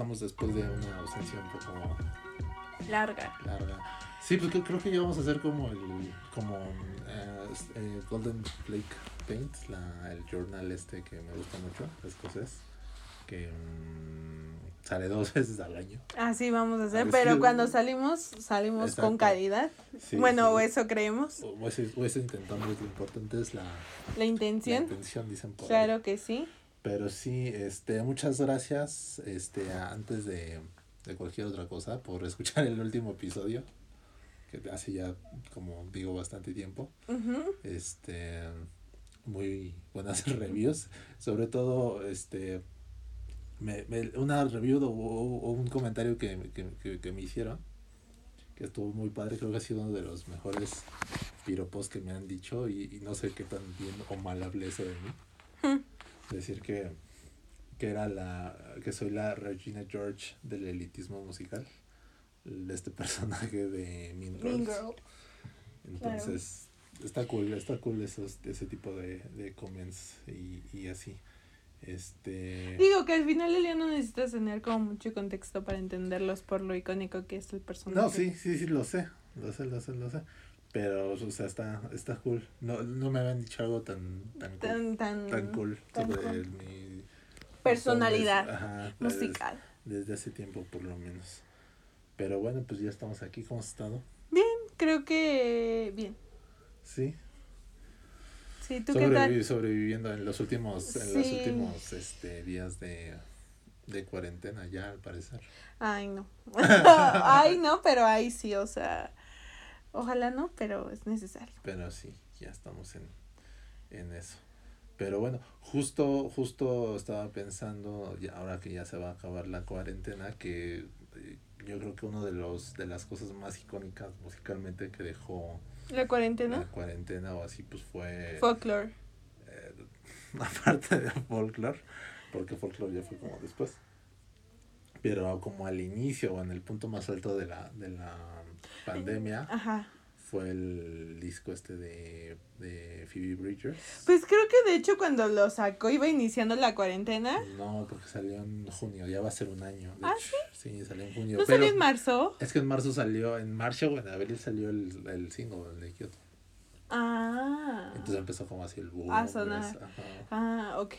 Regresamos después de una ausencia un poco larga. larga. Sí, pues creo- creo que ya vamos a hacer como el como eh, eh, Golden Flake Paint, la, el journal este que me gusta mucho, escocés, que mm, sale dos veces al año. Así vamos a hacer, ver, pero sí. cuando salimos, salimos con Exacto. calidad. Sí, bueno, sí. o eso creemos. O eso, o eso intentamos, lo importante es la, La la intención, intención, dicen por ahí. claro que sí. Pero sí, este, muchas gracias, este, antes de, de cualquier otra cosa, por escuchar el último episodio, que hace ya, como digo, bastante tiempo. Este, muy buenas reviews, sobre todo, este, me, me- una review o, o- o un comentario que, que, que, que me hicieron, que estuvo muy padre, creo que ha sido uno de los mejores piropos que me han dicho y, y no sé qué tan bien o mal hablé eso de mí. Decir que, que era la, que soy la Regina George del elitismo musical, de este personaje de Mean Girls. Mean Girl. Entonces, está cool, está cool esos, ese tipo de, de comments y, y así. Este. Digo que al final día no necesitas tener como mucho contexto para entenderlos por lo icónico que es el personaje. No, sí, sí, sí, lo sé. Lo sé, lo sé, lo sé. Pero, o sea, está, está cool. No, no me habían dicho algo tan, tan cool. Tan, cool tan sobre cool. mi Personalidad Ajá, musical. Desde, desde hace tiempo, por lo menos. Pero bueno, pues ya estamos aquí. ¿Cómo has estado? Creo que bien. Sí. Sí, ¿tú qué tal? Sobrevi- sobreviviendo en los últimos, en los últimos este, días de, de cuarentena ya al parecer. Ay, no. Ay, no, pero ahí sí, o sea, ojalá no, pero es necesario. Pero sí, ya estamos en, en eso. Pero bueno, justo, justo estaba pensando, ya, ahora que ya se va a acabar la cuarentena, que eh, yo creo que uno de los de las cosas más icónicas musicalmente que dejó La cuarentena, la cuarentena o así, pues fue folklore. eh, aparte de folklore, porque folklore ya fue como después. Pero como al inicio o en el punto más alto de la, de la pandemia Ajá. fue el disco este de, de Phoebe Bridgers. Pues creo que de hecho cuando lo sacó iba iniciando la cuarentena. No, porque salió en junio, ya va a ser un año. de ¿Ah, hecho. sí? salió en junio. ¿No salió en marzo? Es que en marzo salió, en marzo o en abril salió el, el single, el de Kyoto. Ah. Entonces empezó como así el boom. A sonar. pues. Ah, ok.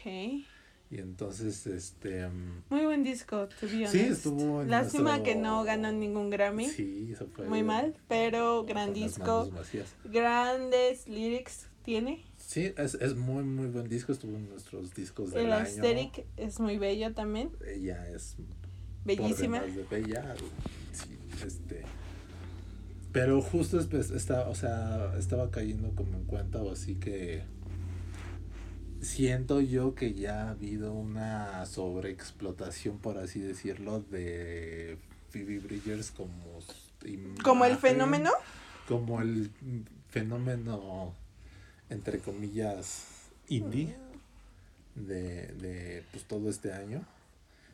Y entonces, este... mm, Muy buen disco, to be honest. Sí, estuvo en Lástima nuestro- que no ganó ningún Grammy. Sí, eso fue. Muy mal, pero gran disco. Grandes lyrics tiene. Sí, es, es muy, muy buen disco. Estuvo en nuestros discos del El año. aesthetic es muy bello también. Ella es Bellísima. de bella. Sí, este. Pero justo es- pues, está, o sea, estaba cayendo como en cuenta o así que siento yo que ya ha habido una sobreexplotación, por así decirlo, de Phoebe Bridgers como Como el fenómeno. como el fenómeno entre comillas indie de, de pues todo este año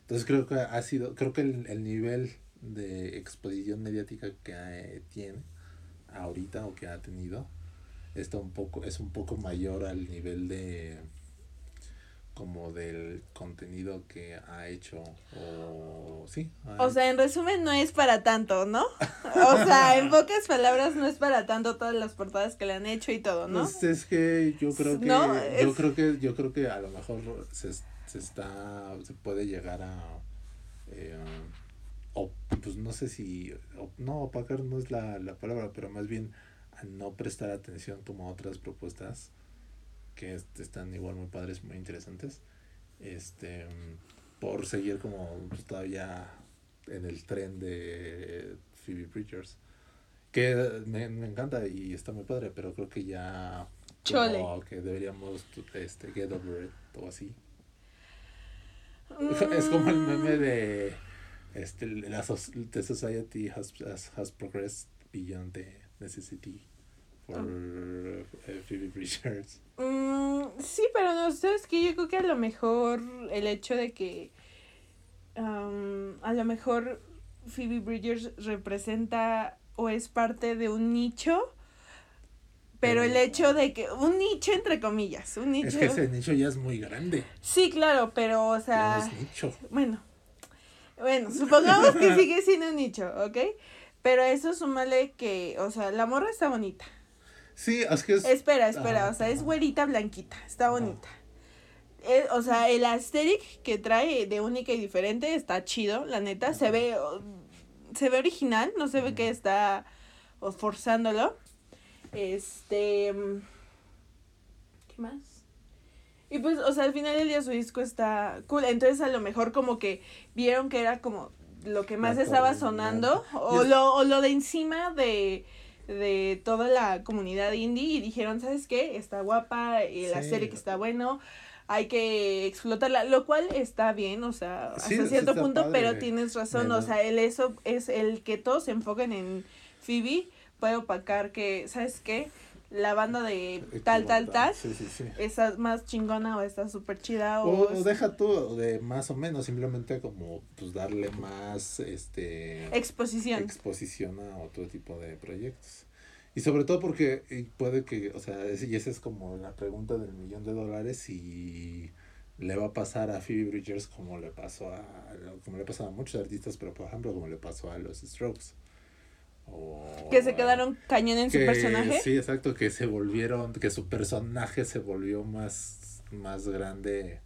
entonces creo que ha sido creo que el, el nivel de exposición mediática que eh, tiene ahorita o que ha tenido está un poco es un poco mayor al nivel de como del contenido que ha hecho o sí O sea, en resumen, no es para tanto, ¿no? O sea, en pocas palabras, no es para tanto todas las portadas que le han hecho y todo, ¿no? Pues es que yo creo que No, yo creo que yo creo que a lo mejor se, se está se puede llegar a eh, o pues no sé si o- no opacar no es la, la palabra pero más bien a no prestar atención como a otras propuestas que est- están igual muy padres muy interesantes este por seguir como pues, todavía en el tren de Phoebe Bridgers que me, me encanta y está muy padre, pero creo que ya Chole. como que deberíamos este get over it o así. Mm, Es como el meme de este la the society has, has, has progressed beyond the necessity eh, Phoebe Bridgers. Mm, sí, pero no, sabes que yo creo que a lo mejor el hecho de que am, a lo mejor Phoebe Bridgers representa o es parte de un nicho. Pero el hecho de que, un nicho entre comillas, un nicho. Es que ese nicho ya es muy grande. Sí, claro, pero, o sea, no es nicho. bueno, bueno, supongamos que sigue siendo un nicho, ¿ok? Pero eso súmale que, o sea, la morra está bonita. Sí, es que es. Espera, espera, o sea, es güerita blanquita, está bonita. Eh, o sea, el aesthetic que trae de única y diferente está chido, la neta, se ve, se ve original, no se ve que está forzándolo. Este, mm, ¿qué más? Y pues, o sea, al final del día su disco está cool, entonces a lo mejor como que vieron que era como lo que más La estaba sonando, o es- lo, o lo de encima de, de toda la comunidad indie y dijeron, ¿sabes qué? Está guapa, y la Sí. serie que está bueno, hay que explotarla, lo cual está bien, o sea, Sí, hasta cierto punto, padre. pero tienes razón, o sea, el eso es el que todos se enfoquen en Phoebe, puede opacar que, ¿sabes qué? La banda de tal, tal, tal, Sí, sí, sí. está más chingona o está súper chida o... O, o deja tú de más o menos, simplemente como pues darle más este exposición. exposición a otro tipo de proyectos. Y sobre todo porque y puede que, o sea, es- y esa es como la pregunta del millón de dólares si le va a pasar a Phoebe Bridgers como le pasó a como le pasó a muchos artistas, pero por ejemplo como le pasó a los Strokes. O que se quedaron cañón en su personaje. Sí, exacto, que se volvieron, que su personaje se volvió más, más grande,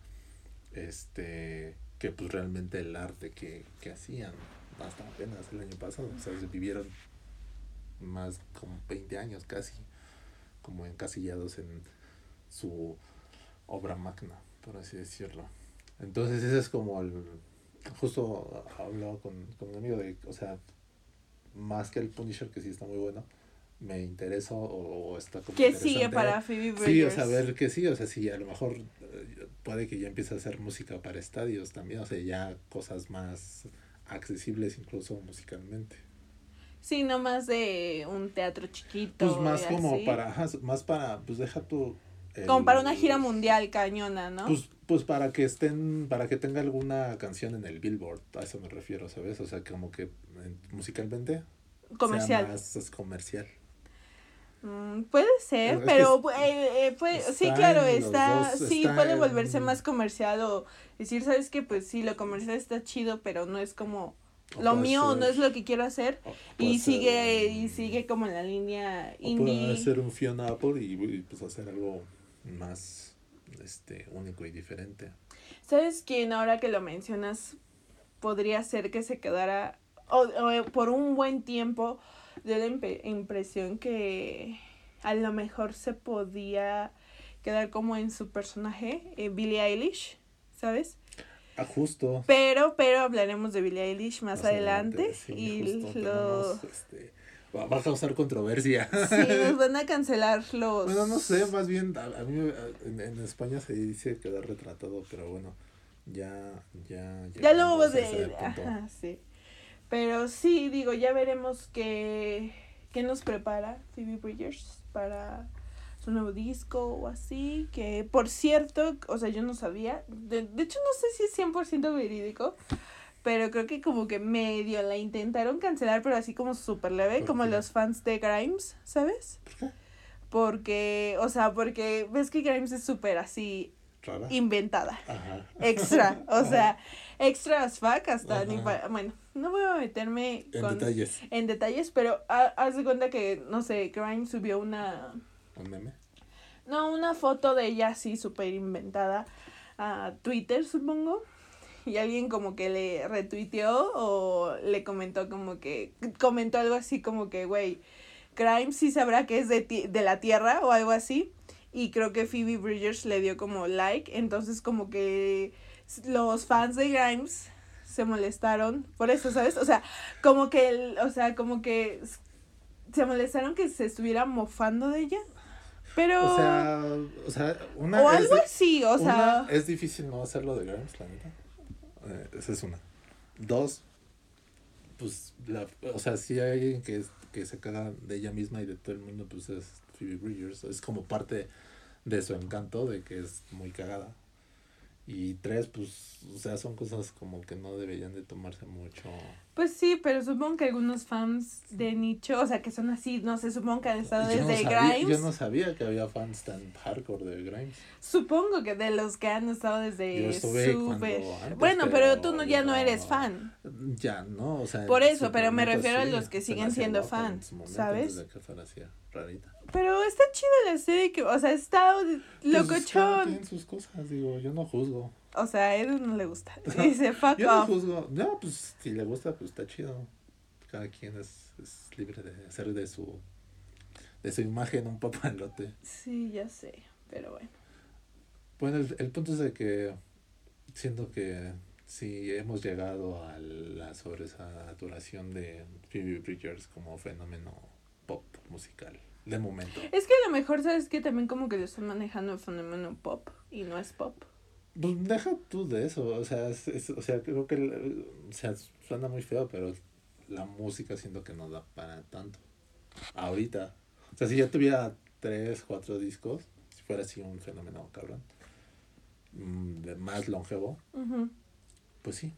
este, que pues realmente el arte que, que hacían hasta apenas el año pasado, o sea, se vivieron más como 20 años casi, como encasillados en su obra magna, por así decirlo. Entonces ese es como el, justo hablaba con, con un amigo de, o sea, más que el Punisher, que sí está muy bueno, me interesa o, o está como que sigue para Phoebe Bridgers. Sí, o sea, ver que sí, o sea, sí, a lo mejor eh, puede que ya empiece a hacer música para estadios también, o sea, ya cosas más accesibles incluso musicalmente. Sí, no más de un teatro chiquito. Pues más como así. para, más para, pues deja tu... el- Como para una gira mundial cañona, ¿no? Pues, pues para que estén, para que tenga alguna canción en el Billboard, a eso me refiero, ¿sabes? O sea, como que musicalmente Comercial. sea más es comercial. Mm, puede ser, Es pero eh, eh, puede- sí, claro, está, dos, sí, está puede en- volverse más comercial o decir, ¿sabes qué? Pues sí, lo comercial está chido, pero no es como O lo mío, o no ser- es lo que quiero hacer y sigue ser un- y sigue como en la línea O puede indie. hacer un Fiona Apple y, y, pues hacer algo más este único y diferente. ¿Sabes quién ahora que lo mencionas podría ser que se quedara o, o por un buen tiempo dio la impe- impresión que a lo mejor se podía quedar como en su personaje eh, Billie Eilish, ¿sabes? Ah, justo. Pero pero hablaremos de Billie Eilish más, adelante, sí, y justo lo tenemos, este, va, va a causar controversia. sí nos van a cancelar los Bueno, no sé, más bien a, a mí a- en, en España se dice quedar retratado, pero bueno, ya ya Ya lo vamos a. Ajá, sí. Pero sí, digo, ya veremos qué, qué nos prepara Phoebe Bridgers para su nuevo disco o así. Que, por cierto, o sea, yo no sabía. De, de hecho, no sé si es 100% verídico. Pero creo que como que medio la intentaron cancelar, pero así como súper leve, ¿Por como qué? los fans de Grimes, ¿sabes? Porque, o sea, porque ves que Grimes es súper así Rara. inventada Ajá. extra, o sea, extra as fuck hasta ni para, bueno, no voy a meterme En con, detalles. en detalles, pero ha- haz de cuenta que, no sé, Grime subió una, Un meme. no, una foto de ella así súper inventada a Twitter, supongo, y alguien como que le retuiteó o le comentó como que, comentó algo así como que, güey, Grimes sí sabrá que es de, ti- de la Tierra o algo así. Y creo que Phoebe Bridgers le dio como like. Entonces como que los fans de Grimes se molestaron por eso, ¿sabes? O sea, como que, el- o sea, como que se molestaron que se estuviera mofando de ella. Pero... O sea, o sea, una o es algo así, o sea... Es difícil no hacerlo de Grimes, la neta. Eh, esa es una. Dos, pues, la, o sea, si hay alguien que, que se caga de ella misma y de todo el mundo, pues es Phoebe Bridgers. Es como parte de su encanto, de que es muy cagada. Y tres, pues, o sea, son cosas como que no deberían de tomarse mucho. Pues sí, pero supongo que algunos fans de nicho, o sea, que son así, no sé, supongo que han estado Yo no desde sabía- Grimes. Yo no sabía que había fans tan hardcore de Grimes. Supongo que de los que han estado Yo desde estuve súper. cuando antes, Bueno, pero, pero tú no, ya no yo eres fan. Ya, ¿no? O sea, Por eso, pero me refiero a los que siguen siendo guapa en fan, su momento, ¿sabes? antes de que fuera así, rarita. Pero está chido la serie, que, o sea, está Pues, locochón. quien sus cosas, digo, yo no juzgo. O sea, a Edu no le gusta. Dice, fuck Yo no off. juzgo. No, pues si le gusta, pues está chido. Cada quien es, es libre de hacer de su de su imagen un papalote. Sí, ya sé, pero bueno. Bueno, el, el punto es de que siento que si hemos llegado a la sobresaturación de Phoebe Bridgers como fenómeno pop musical de momento. Es que a lo mejor, ¿sabes que También como que lo están manejando el fenómeno pop y no es pop. Pues deja tú de eso, o sea, es- es- o sea, creo que el- o sea, suena muy feo, pero la música siento que no da para tanto. Ahorita. O sea, si ya tuviera tres, cuatro discos, si fuera así un fenómeno cabrón, mm, de más longevo, pues sí.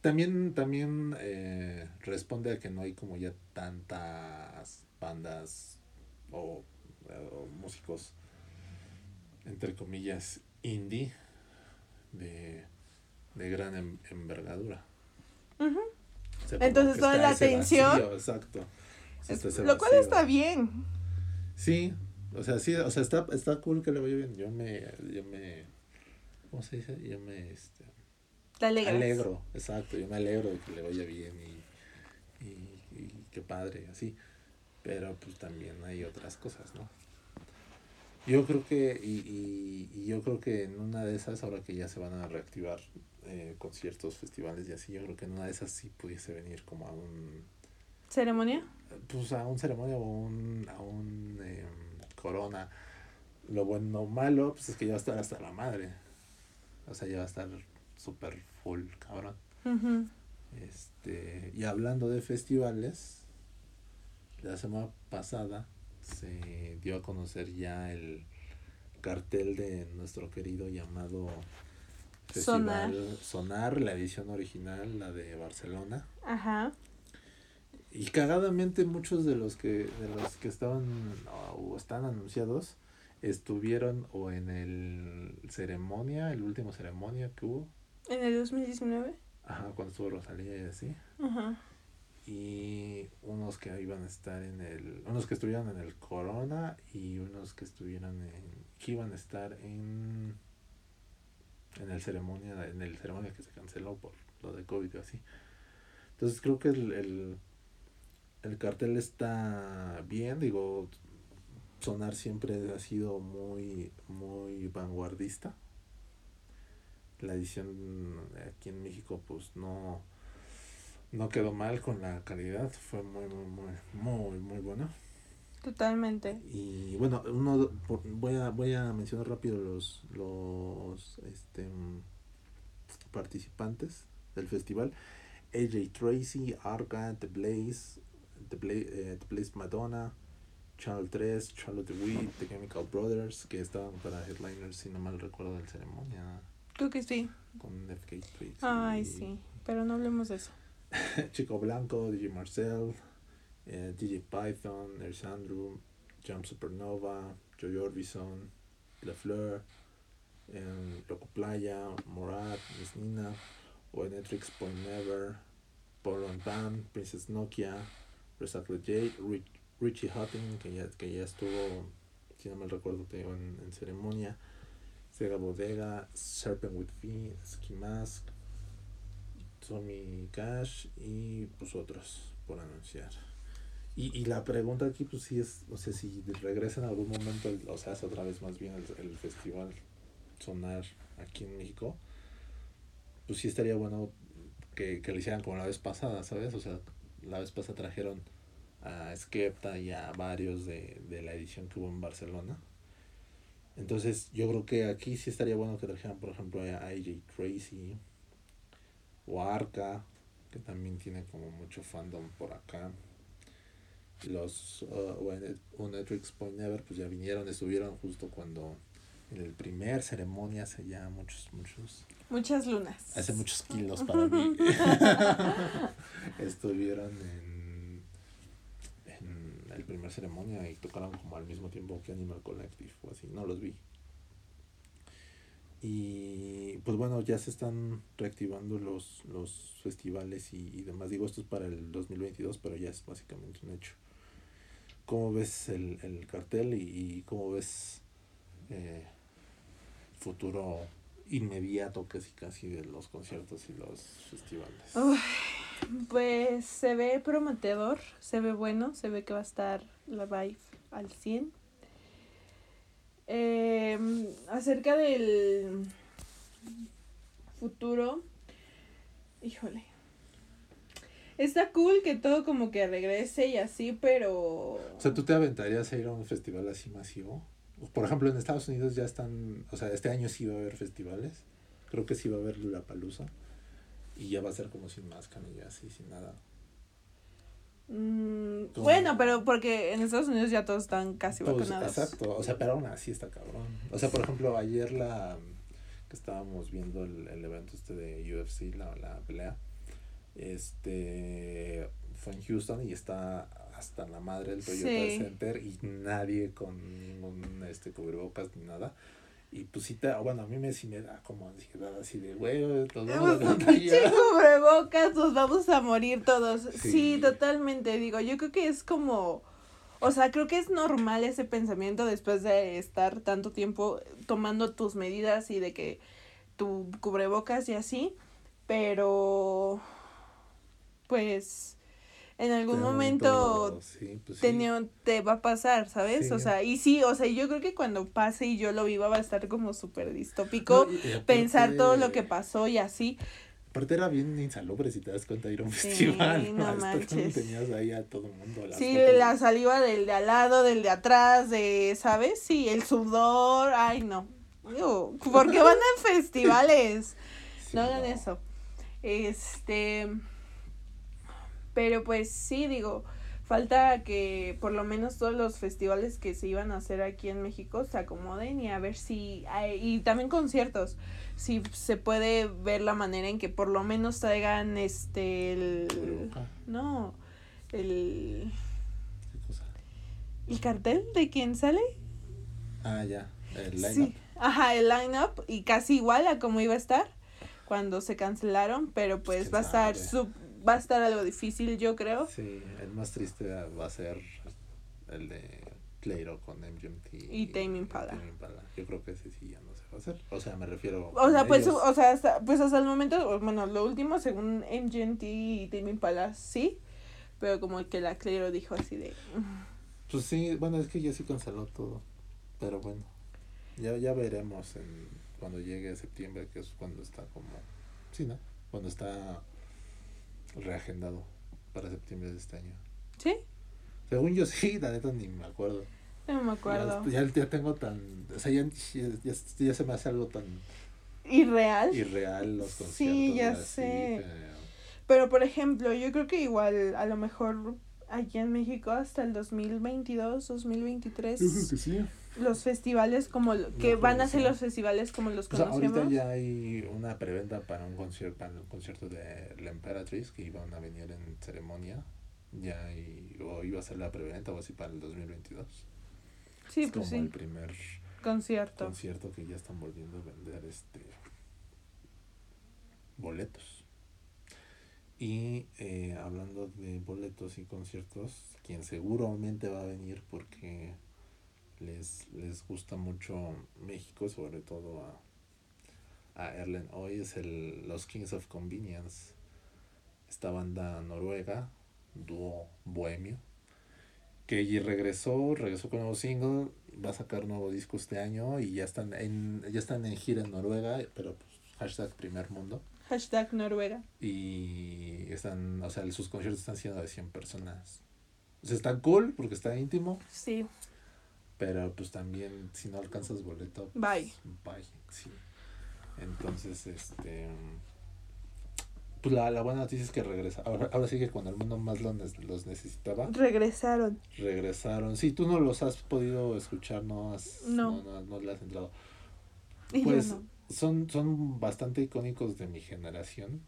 También, también eh, responde a que no hay como ya tantas bandas o, o músicos, entre comillas, indie de, de gran em- envergadura. Ujú. O sea, como Entonces, toda la atención- vacío, exacto. Está Lo cual está bien. Sí, o sea, sí, o sea, está, está cool que le vaya bien. Yo me, yo me, ¿cómo se dice? Yo me, este, Te alegro, exacto, yo me alegro de que le vaya bien y, y, y qué padre, así. Pero pues también hay otras cosas, ¿no? Yo creo que, y, y, y yo creo que en una de esas, ahora que ya se van a reactivar eh, conciertos, festivales y así, yo creo que en una de esas sí pudiese venir como a un, ¿Ceremonia? pues a un ceremonia o un, a un em, corona. Lo bueno o malo, pues es que ya va a estar hasta la madre. O sea, ya va a estar súper full, cabrón. Este, y hablando de festivales, la semana pasada se dio a conocer ya el cartel de nuestro querido llamado Sonar. Festival Sonar, la edición original, la de Barcelona. Ajá. Y cagadamente muchos de los que de los que estaban o están anunciados estuvieron o en el ceremonia, el último ceremonia que hubo, ¿En el 2019? ajá, cuando estuvo Rosalía y así, Ajá. Y unos que iban a estar en el, unos que estuvieron en el Corona y unos que estuvieron en, que iban a estar en en el ceremonia, en el ceremonia que se canceló por lo de COVID y así. Entonces creo que el, el, el cartel está bien, digo, Sonar siempre ha sido muy, muy vanguardista. La edición aquí en México pues no, no quedó mal con la calidad, fue muy, muy, muy, muy, muy buena. Totalmente. Y bueno, uno por- voy a voy a mencionar rápido los los este participantes del festival. AJ Tracy, Arca, The Blaze, The Blaze, eh, The Blaze Madonna, Channel 3, Charlotte DeWitt, The Chemical Brothers, que estaban para headliners, si no mal recuerdo, del ceremonia Creo que sí. con FK Twigs. Ay, y sí. Pero no hablemos de eso. Chico Blanco, DJ Marcel, eh, DJ Python, Andrew, Jump Supernova, Joy Orbison, La Fleur, em, Loco Playa, Morat, Miss Nina, Oenetrix Point Never, Polo and Princess Nokia, Recycle J, Rich- Richie Hutton, que ya, que ya estuvo, si no mal recuerdo, en, en ceremonia, Sega Bodega, Serpent with V, Ski Mask, Tommy Cash y pues otros por anunciar. Y, y la pregunta aquí pues sí es, o sea, si regresan en algún momento, el- o sea, hace otra vez más bien el, el festival sonar aquí en México, pues sí estaría bueno que, que lo hicieran como la vez pasada, ¿sabes? O sea, la vez pasada trajeron a Skepta y a varios de, de la edición que hubo en Barcelona. Entonces yo creo que aquí sí estaría bueno que trajeran, por ejemplo, a AJ Tracy o Arca, que también tiene como mucho fandom por acá. Los uh, Unetrix Point Never, pues ya vinieron, estuvieron justo cuando el primer ceremonia hace ya muchos, muchos, Muchas lunas. hace muchos kilos para mí. Estuvieron en, en el primer ceremonia y tocaron como al mismo tiempo que Animal Collective o así, no los vi. Y pues bueno, ya se están reactivando los, los festivales y, y demás. Digo, esto es para el 2022, pero ya es básicamente un hecho. ¿Cómo ves el, el cartel y, cómo ves eh, futuro inmediato casi casi de los conciertos y los festivales? Pues se ve prometedor, se ve bueno, se ve que va a estar la vibe al 100. Eh, acerca del futuro, híjole. Está cool que todo como que regrese y así, pero... O sea, ¿tú te aventarías a ir a un festival así masivo? Por ejemplo, en Estados Unidos ya están, o sea, este año sí va a haber festivales. Creo que sí va a haber la palusa. Y ya va a ser como sin máscara y así, sin nada. Mm, bueno, pero porque en Estados Unidos ya todos están casi Todos- vacunados. exacto, o sea, pero aún así está cabrón. O sea, por ejemplo, ayer la que estábamos viendo el, el evento este de UFC, la, la pelea, este fue en Houston y está hasta la madre del Toyota Sí. Center y nadie con ningún este cubrebocas ni nada. Y pues sí, te, bueno, a mí me, sí me da como ansiedad así de, güey, nos vamos a Hemos un contagiar". pinche cubrebocas, nos vamos a morir todos. Sí. Sí. totalmente. Digo, yo creo que es como. O sea, creo que es normal ese pensamiento después de estar tanto tiempo tomando tus medidas y de que tu cubrebocas y así. Pero. Pues. En algún Pero momento sí, pues sí. te va a pasar, ¿sabes? Sí. O sea, y sí, o sea, yo creo que cuando pase y yo lo viva va a estar como súper distópico No, pensar todo lo que pasó y así. Aparte era bien insalubre si te das cuenta de ir a un festival. no manches. Tenías ahí a todo el mundo. las Sí, la saliva del de al lado, del de atrás, de, ¿sabes? Sí, el sudor, ay no. ¿Por qué van a festivales? No hagan eso. Este, pero pues sí, digo, falta que por lo menos todos los festivales que se iban a hacer aquí en México se acomoden y a ver si, hay- y también conciertos, si se puede ver la manera en que por lo menos traigan este, el, no, el, ¿Qué cosa? el cartel de quién sale. Ah, ya. El line Sí, ajá, el line-up y casi igual a como iba a estar cuando se cancelaron, pero pues ¿Quién va a estar sub- va a estar algo difícil, yo creo. Sí, el más triste va a ser el de Clairo con MGMT. Y Tame Impala. Tame Impala. Yo creo que ese sí ya no se va a hacer. O sea, me refiero. O sea, pues, ellos. o sea, hasta, pues hasta el momento, bueno, lo último, según MGMT y Tame Impala, sí, pero como que la Clairo dijo así de... Pues sí, bueno, es que ya sí canceló todo. Pero bueno, ya, ya veremos en, cuando llegue septiembre, que es cuando está como. Sí, ¿no? Cuando está reagendado para septiembre de este año. ¿Sí? Según yo sí, la neta ni me acuerdo. No me acuerdo. Ya, ya, ya tengo tan. O sea, ya, ya, se me hace algo tan ¿Irreal? irreal los conciertos. Sí, ya así, sé. Pero, por ejemplo, yo creo que igual, a lo mejor aquí en México hasta el 2022, 2023... Yo creo que sí. Los festivales como lo- que van a ser sí. los festivales como los O sea, conocemos. ahorita ya hay una preventa para un concierto, para el concierto de la Emperatriz que iban a venir en ceremonia. Ya y, o iba a ser la preventa o así para el 2022. sí, es pues como el primer concierto. concierto que ya están volviendo a vender este boletos. Y eh, hablando de boletos y conciertos, quien seguramente va a venir porque les, les gusta mucho México, sobre todo a, a Erlen hoy, es el, los Kings of Convenience, esta banda noruega, dúo bohemio, que regresó, regresó con nuevo single, va a sacar nuevo disco este año y ya están en, ya están en gira en Noruega, pero pues, hashtag primer mundo. Hashtag Noruega. Y están, o sea, sus conciertos están siendo de 100 personas. O sea, están cool porque está íntimo, Sí, pero pues también si no alcanzas boleto, pues, Bye. bye, sí. Entonces, este pues la, la buena noticia es que regresa. Ahora, ahora sí que cuando el mundo más lo los necesitaba, regresaron. regresaron. Sí, tú no los has podido escuchar, no has No. no, no, no le has entrado. Y yo Pues no. son, son bastante icónicos de mi generación.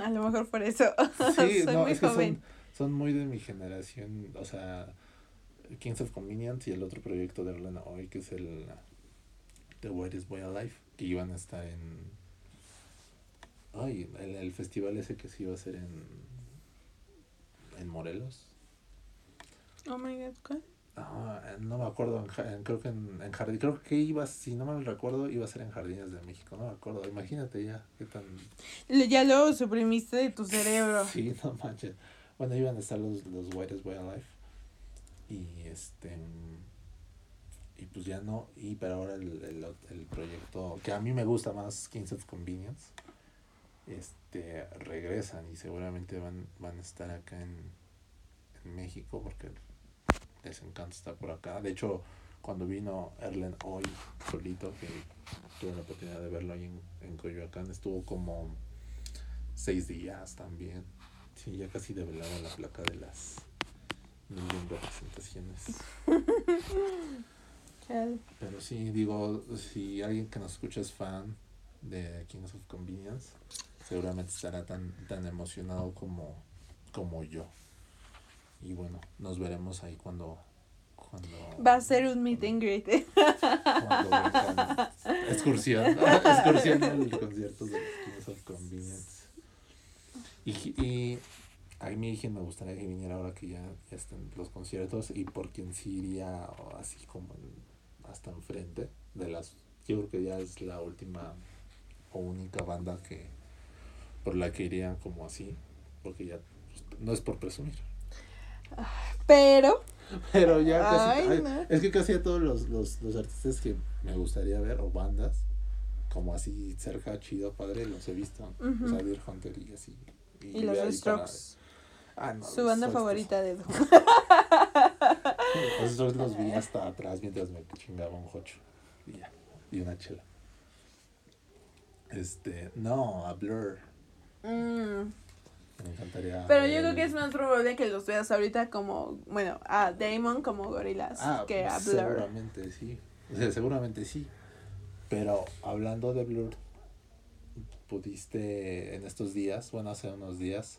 A lo mejor por eso. Sí, Soy no, muy es que joven. son, son muy de mi generación. O sea, Kings of Convenience y el otro proyecto de Orlando hoy, que es el The Whitest Boy Alive, que iban a estar en. Ay, el, el festival ese que se iba a hacer en. En Morelos. Oh my god, ¿cuál? Ah, no me acuerdo, en en- creo que en, en Jardín, creo que iba, si no me recuerdo, iba a ser en Jardines de México, no me acuerdo, imagínate ya, qué tan... Ya lo suprimiste de tu cerebro. Sí, no manches. Bueno, iban a estar los, los Whitest Boy Alive, y este, y pues ya no, y pero ahora el, el, el proyecto, que a mí me gusta más, Kings of Convenience, este, regresan y seguramente van, van a estar acá en, en México, porque les encanta estar por acá. De hecho, cuando vino Erlen hoy solito, que tuve la oportunidad de verlo ahí en, en Coyoacán, estuvo como seis días también. Sí, ya casi develaba la placa de las mil y un representaciones. Pero sí, digo, si alguien que nos escucha es fan de Kings of Convenience, seguramente estará tan, tan emocionado como, como yo. Y bueno, nos veremos ahí cuando... cuando Va a ser un meet and greet. Excursión. Excursión al concierto de Kings of Convenience. Y, y a mí quien me gustaría que viniera ahora que ya, ya están los conciertos y por quien sí iría así como en- hasta enfrente de las yo creo que ya es la última o única banda que por la que iría como así porque ya pues, no es por presumir Pero, pero ya casi Ay, ay, no. es que casi a todos los, los, los artistas que me gustaría ver o bandas como así cerca chido padre los he visto Ujú. o sea Deer Hunter y así y los Strokes. Ah, no, Su banda favorita de Los Strokes los vi hasta atrás mientras me chingaba un jocho. Y ya. Y una chela. Este. No, a Blur. Mm, Me encantaría. Pero yo creo que es más probable que los veas ahorita como, bueno, a Damon como gorilas Ah, que a Blur. Seguramente sí. O sea, seguramente sí. Pero hablando de Blur, pudiste en estos días, bueno, hace unos días.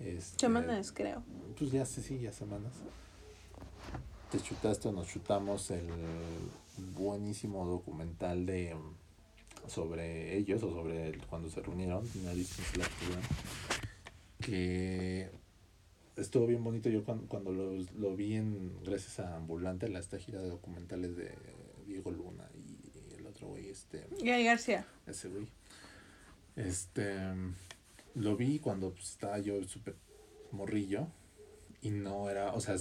Este, Semanas, creo. Pues ya sí, sí, ya semanas. Te chutaste o nos chutamos el buenísimo documental de sobre ellos o sobre el- cuando se reunieron, que estuvo bien bonito yo cuando, cuando lo, lo vi en gracias a Ambulante, la esta gira de documentales de Diego Luna y el otro güey, este Gary García. ese güey. Este, lo vi cuando pues, estaba yo súper morrillo y no era, o sea,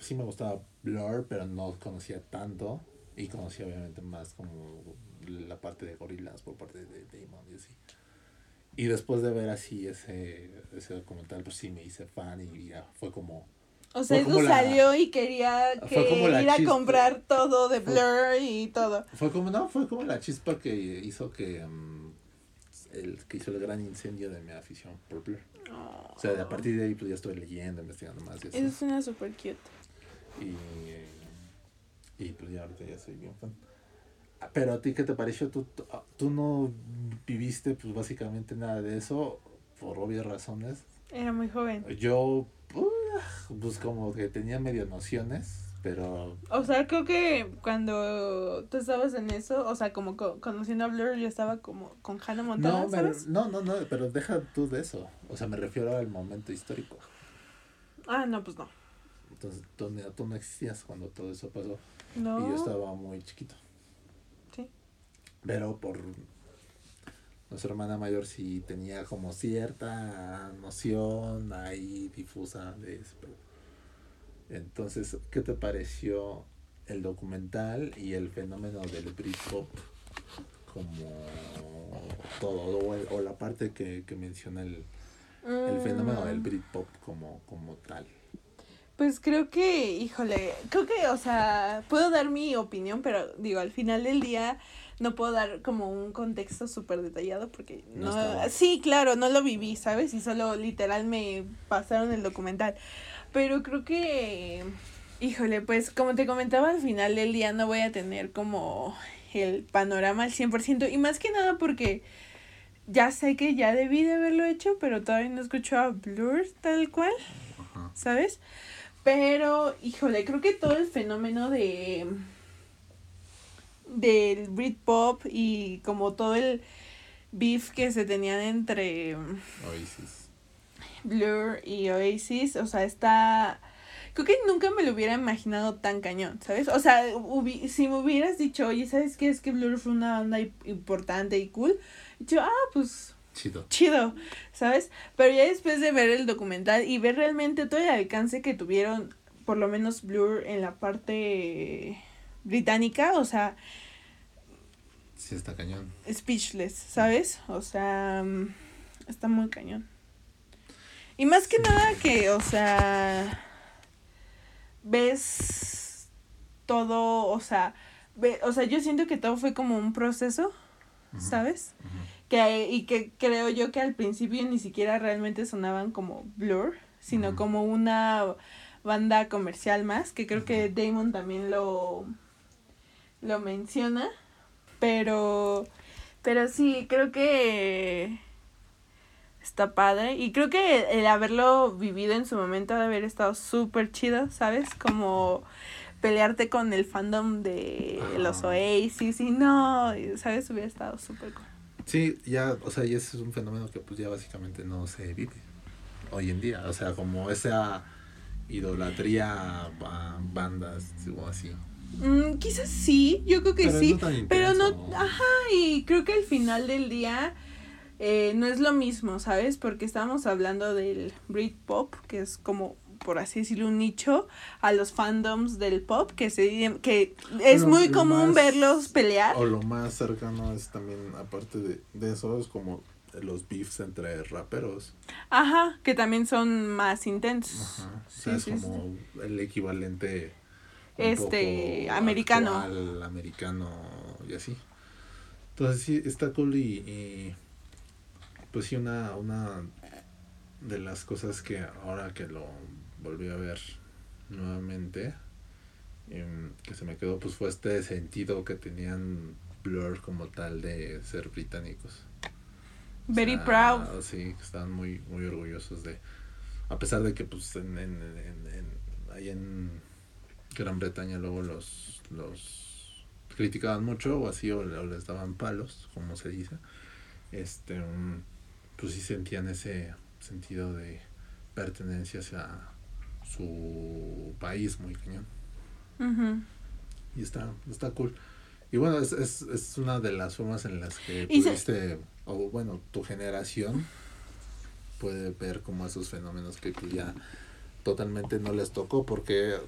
sí me gustaba Blur, pero no conocía tanto y conocía obviamente más como la parte de gorilas por parte de Damon y así. Y después de ver así ese, ese documental, pues sí me hice fan y ya fue como... O sea, Fue Edu salió y quería fue que como ir a chispa. comprar todo de Fue- Blur y todo. Fue como, no, fue como la chispa que hizo que... mm, el, que hizo el gran incendio de mi afición por Blur. O sea, a partir de ahí pues ya estoy leyendo, investigando más y así. Eso suena súper cute. Y, y pues ya ahorita ya soy bien fan. Ah, Pero a ti, ¿qué te pareció? ¿Tú, tú, ah, tú no viviste pues básicamente nada de eso por obvias razones. Era muy joven. Yo, pues como que tenía medio nociones, pero O sea, creo que cuando tú estabas en eso, o sea, como co- conociendo a Blur, yo estaba como con Hannah Montana, no, no, no, no, pero deja tú de eso. O sea, me refiero al momento histórico. Ah, no, pues no. Entonces, tú, no- tú no existías cuando todo eso pasó. No. Y yo estaba muy chiquito. Sí. Pero por nuestra hermana mayor sí tenía como cierta noción ahí difusa de eso. pero- Entonces, ¿qué te pareció el documental y el fenómeno del Britpop como todo o, el- o la parte que, que menciona el, el fenómeno del Mm, Britpop como, como tal? Pues creo que, híjole, creo que, o sea, puedo dar mi opinión, pero digo, al final del día no puedo dar como un contexto súper detallado porque No sí, claro, no lo viví, ¿sabes? Y solo literal me pasaron el documental. Pero creo que, híjole, pues como te comentaba, al final del día no voy a tener como el panorama al 100% y más que nada porque ya sé que ya debí de haberlo hecho, pero todavía no escucho a Blur tal cual, ¿sabes? Pero, híjole, creo que todo el fenómeno de del Britpop y como todo el beef que se tenían entre Oasis. Blur y Oasis, o sea, está creo que nunca me lo hubiera imaginado tan cañón, ¿sabes? O sea, si me hubieras dicho, oye, ¿sabes qué? Es que Blur fue una banda importante y cool. yo, ah, pues... Chido. Chido, ¿sabes? Pero ya después de ver el documental y ver realmente todo el alcance que tuvieron, por lo menos Blur en la parte británica, o sea... Sí, está cañón. Speechless, ¿sabes? O sea, mm, está muy cañón. Y más que nada que, o sea ves todo, o sea, ve, o sea, yo siento que todo fue como un proceso, ¿sabes? Que, y que creo yo que al principio ni siquiera realmente sonaban como Blur, sino como una banda comercial más, que creo que Damon también lo, lo menciona, pero, pero sí, creo que está padre. Y creo que el haberlo vivido en su momento de haber estado súper chido, ¿sabes? Como pelearte con el fandom de los Oasis y no, ¿sabes? Hubiera estado súper cool. Sí, ya, o sea, y ese es un fenómeno que pues ya básicamente no se vive hoy en día. O sea, como esa idolatría a bandas o así. Mm, quizás sí, yo creo que sí, pero no, ajá, y creo que al final del día eh, no es lo mismo, ¿sabes? Porque estamos hablando del Britpop, que es como por así decirlo, un nicho a los fandoms del pop que se que es muy común verlos pelear. O lo más cercano es también, aparte de, de eso, es como los beefs entre raperos. Ajá, que también son más intensos. Ajá, o sea, es como el equivalente este americano. Al americano y así. Entonces sí, está cool y pues sí, una, una de las cosas que ahora que lo volví a ver nuevamente, em, que se me quedó, pues fue este sentido que tenían Blur como tal de ser británicos. Very proud. Sí, estaban muy, muy orgullosos de, a pesar de que pues en, en, en, ahí en Gran Bretaña luego los, los criticaban mucho o así o, les daban palos, como se dice. Este, um, pues sí sentían ese sentido de pertenencia hacia su país muy cañón. Y está, está cool. Y bueno, es, es, es una de las formas en las que pudiste, o bueno, tu generación puede ver como esos fenómenos que tú ya totalmente no les tocó porque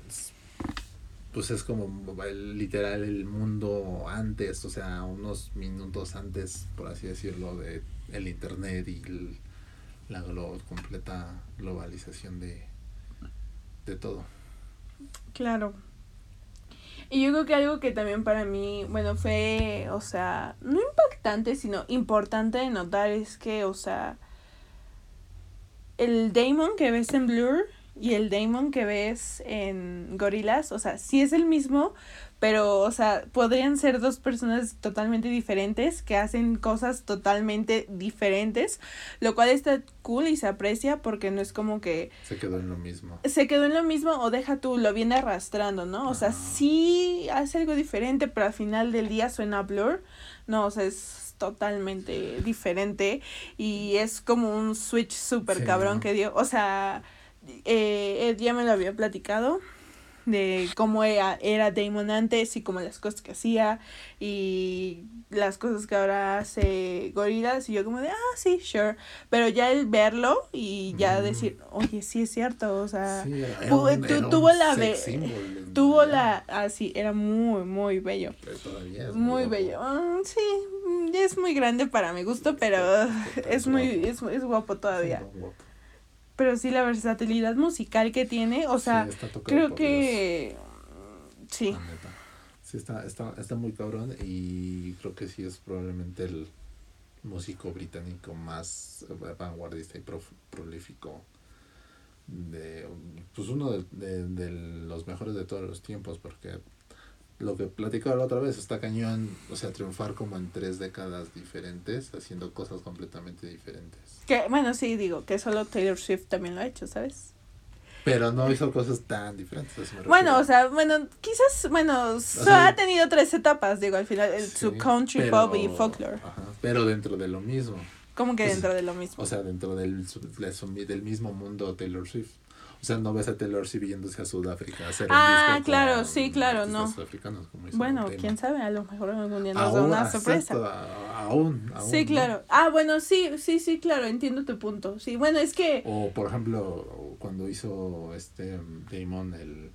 pues es como literal el mundo antes, o sea, unos minutos antes, por así decirlo, de el internet y la completa globalización de, de todo. Claro. Y yo creo que algo que también para mí, bueno, fue, o sea, no impactante, sino importante de notar es que, o sea, el Damon que ves en Blur y el Damon que ves en Gorilas, o sea, sí es el mismo, pero, o sea, podrían ser dos personas totalmente diferentes que hacen cosas totalmente diferentes, lo cual está cool y se aprecia porque no es como que... Se quedó en lo mismo. Se quedó en lo mismo o deja tú, lo viene arrastrando, ¿no? O sea, sí hace algo diferente, pero al final del día suena blur. No, o sea, es totalmente diferente y es como un switch súper cabrón que dio. O sea, eh, ya me lo había platicado de cómo era, era Damon antes y como las cosas que hacía y las cosas que ahora hace Gorilas. Y yo como de, ah, sí, sure, pero ya el verlo y ya decir, oye, sí es cierto, o sea, tuvo la, tuvo la, ah, sí, era muy, muy bello, muy bello, ah, sí, es muy grande para mi gusto, pero es muy, es, es guapo todavía pero sí la versatilidad musical que tiene, o sea, creo que sí. Sí, está, está, está muy cabrón y creo que sí es probablemente el músico británico más vanguardista y prolífico de pues uno de, de, los mejores de todos los tiempos porque lo que platicaba la otra vez, está cañón, o sea, triunfar como en tres décadas diferentes, haciendo cosas completamente diferentes. Que, bueno, sí, digo, que solo Taylor Swift también lo ha hecho, ¿sabes? Pero no hizo cosas tan diferentes. Bueno, o sea, bueno, quizás, bueno, sea, ha tenido tres etapas, digo, al final, el, su country, pero- pop y folklore. ajá, pero dentro de lo mismo. Como que pues, dentro de lo mismo. O sea, dentro del, del mismo mundo Taylor Swift. O sea, no ves a Taylor Swift yéndose a Sudáfrica a hacer un Ah, disco claro, con sí, claro, no. como bueno, quién sabe, a lo mejor algún día nos da Aún, una sorpresa. aún, aún, Sí, ¿no? claro. Ah, bueno, sí, sí, sí, claro, entiendo tu punto. Sí, bueno, es que... O por ejemplo, cuando hizo este Damon el,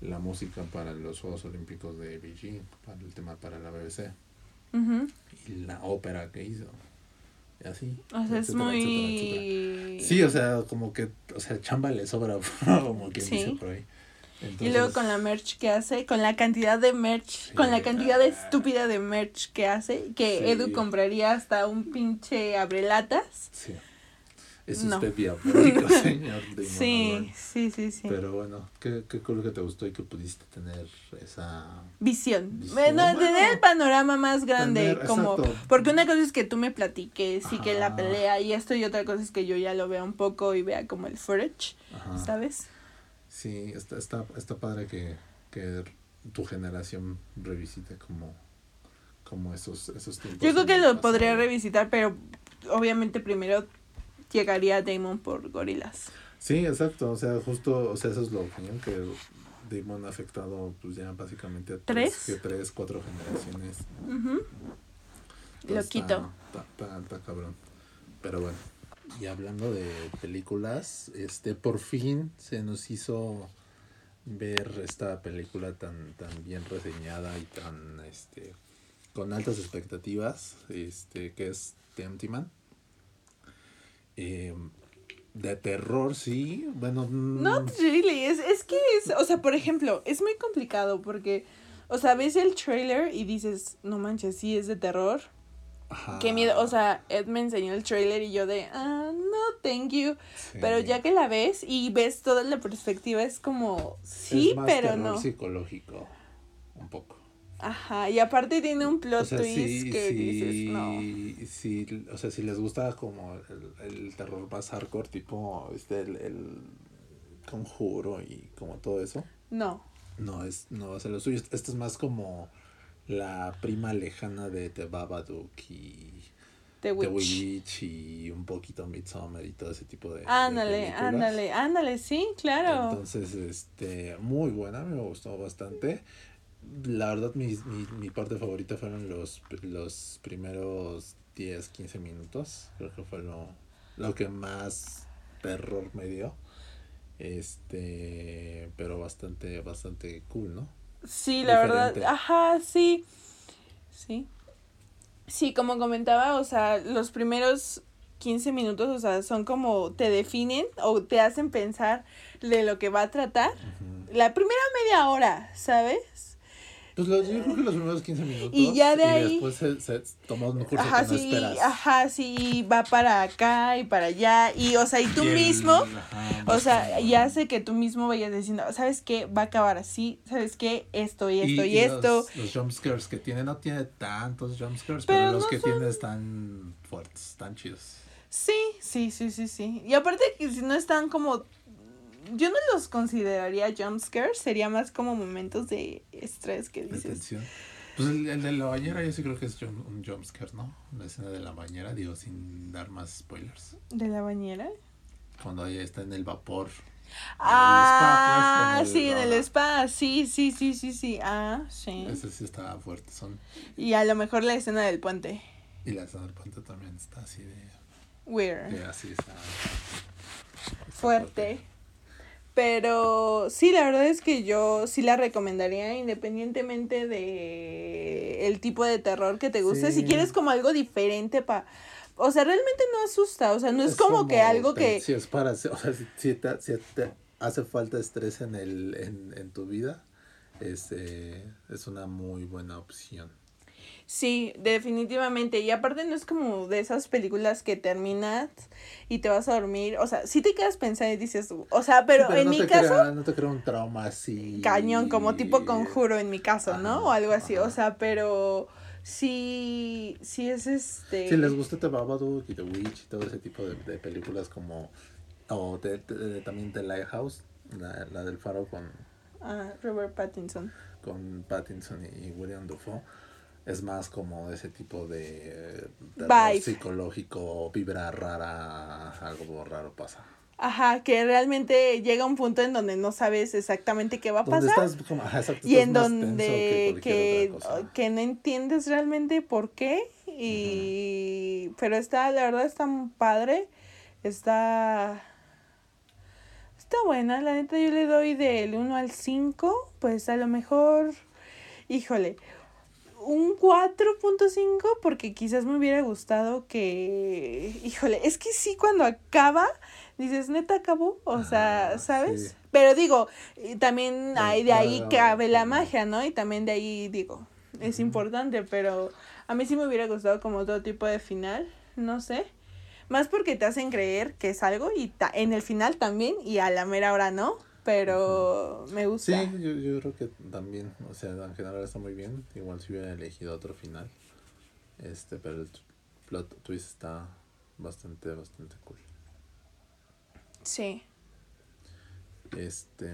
la música para los Juegos Olímpicos de Beijing, para el tema para la BBC, ujú, y la ópera que hizo. Así. O sea, es etcétera, muy... etcétera. Sí, o sea, como que, o sea, chamba le sobra, como quien Sí. dice por ahí. Y luego Entonces, con la merch que hace, con la cantidad de merch, Sí. con la cantidad de estúpida de merch que hace, que Sí. Edu compraría hasta un pinche abrelatas. Sí. Es No. usted diabólico, señor Damon Sí, Albarn. sí, sí, sí. Pero bueno, qué, qué cool que te gustó y que pudiste tener esa... Visión. Visión, Bueno, bueno. tener el panorama más grande, Tener- como, exacto. porque una cosa es que tú me platiques y que la pelea y esto y otra cosa es que yo ya lo vea un poco y vea como el footage, Ajá. ¿sabes? Sí, está, está, está padre que, que tu generación revisite como, como esos, esos tiempos. Yo creo que lo pasado. podría revisitar, pero obviamente primero llegaría Damon por gorilas. Sí, exacto, o sea, justo, o sea, eso es lo genial que Damon ha afectado pues ya básicamente a ¿Tres? que tres, cuatro generaciones. Ujú. Entonces, Loquito. Está, está, está- está cabrón. Pero bueno, y hablando de películas, este por fin se nos hizo ver esta película tan, tan bien reseñada y tan este con altas expectativas, este, que es The Empty Man. Eh, de terror, sí. Bueno, mm, Not really, es, es que es, o sea, por ejemplo, es muy complicado porque, o sea, ves el trailer y dices, no manches, sí es de terror. ajá, Qué miedo, o sea, Ed me enseñó el trailer y yo de, ah, no, thank you. sí. Pero ya que la ves y ves toda la perspectiva, es como, sí, Es más pero terror no. psicológico, un poco. Ajá, y aparte tiene un plot O sea, twist sí, que sí, dices, no. sí, o sea, si les gusta como el, el terror más hardcore, tipo este, el, el conjuro y como todo eso, No. no es, no va a ser lo suyo. Esto es más como la prima lejana de The Babadook y The The Witch. Y un poquito Midsommar y todo ese tipo de. Ándale, ándale, ándale, sí, claro. Entonces, este, muy buena, me gustó bastante. La verdad, mi, mi, mi parte favorita fueron los, los primeros 10, 15 minutos. Creo que fue lo, lo que más terror me dio. Este, pero bastante, bastante cool, ¿no? Sí, la verdad, ajá, sí. Sí. Sí, como comentaba, o sea, los primeros 15 minutos, o sea, son como te definen o te hacen pensar de lo que va a tratar. La primera media hora, ¿sabes? Pues los, yo creo que los primeros 15 minutos. Y ya de ahí- después se, se toma un curso Ajá, que no sí, esperas. ajá, sí, va para acá y para allá. Y, o sea, y tú Y el- mismo, ajá, o sea, buscando- y hace que tú mismo vayas diciendo, ¿sabes qué? Va a acabar así, ¿sabes qué? Esto y esto y, esto. Los, los jumpscares que tiene, no tiene tantos jumpscares, Pero pero, los no que son- tiene están fuertes, están chidos. Sí, sí, sí, sí, sí. Y aparte que si no están como... Yo no los consideraría jump scares, sería más como momentos de estrés que De dices. tensión. Pues el, el de la bañera yo sí creo que es jump- un jumpscare, ¿no? La escena de la bañera, digo, sin dar más spoilers. ¿De la bañera? Cuando ella está en el vapor. Ah, pues, en sí, en el spa, sí, sí, sí, sí, sí. Ah, sí. Ese sí está fuerte, son. Y a lo mejor la escena del puente. Y la escena del puente también está así de. Weird. que así está. está fuerte. Pero sí, la verdad es que yo sí la recomendaría independientemente de el tipo de terror que te guste. Si quieres como algo diferente para... O sea, realmente no asusta. O sea, no es, como, que algo que... Si es para, o sea, si, si te, si te hace falta estrés en, el, en, en tu vida, este, es una muy buena opción. Sí, definitivamente. Y aparte no es como de esas películas que terminas y te vas a dormir. O sea, sí te quedas pensando y dices, o sea, pero, en no mi te caso, crea- no te crea un trauma así. cañón, como tipo conjuro en mi caso, ¿no? Ajá, O algo así. O ajá. sea, pero sí, sí es este. Si les gusta The Babadook y The Witch y todo ese tipo de, de películas como. O de- de- también The Lighthouse, la, la del faro con, Ah, Robert Pattinson. con Pattinson y William Dafoe. Es más como ese tipo de terror psicológico, vibra rara, algo raro pasa. Ajá, que realmente llega un punto en donde no sabes exactamente qué va a pasar. estás exacto, y en donde que que, no entiendes realmente por qué y pero está la verdad está muy padre está está buena la neta yo le doy del 1 al 5 pues a lo mejor híjole un 4.5 porque quizás me hubiera gustado que híjole es que sí cuando acaba dices neta acabó o sea sabes sí. pero digo también hay de ahí cabe la magia no y también de ahí digo es importante pero a mí sí me hubiera gustado como otro tipo de final no sé. Más porque te hacen creer que es algo y ta- en el final también y a la mera hora no pero me Sí, gusta yo, yo creo que también, o sea, en general está muy bien. Igual si hubiera elegido otro final. Este, pero el plot twist está bastante, bastante cool. sí Este,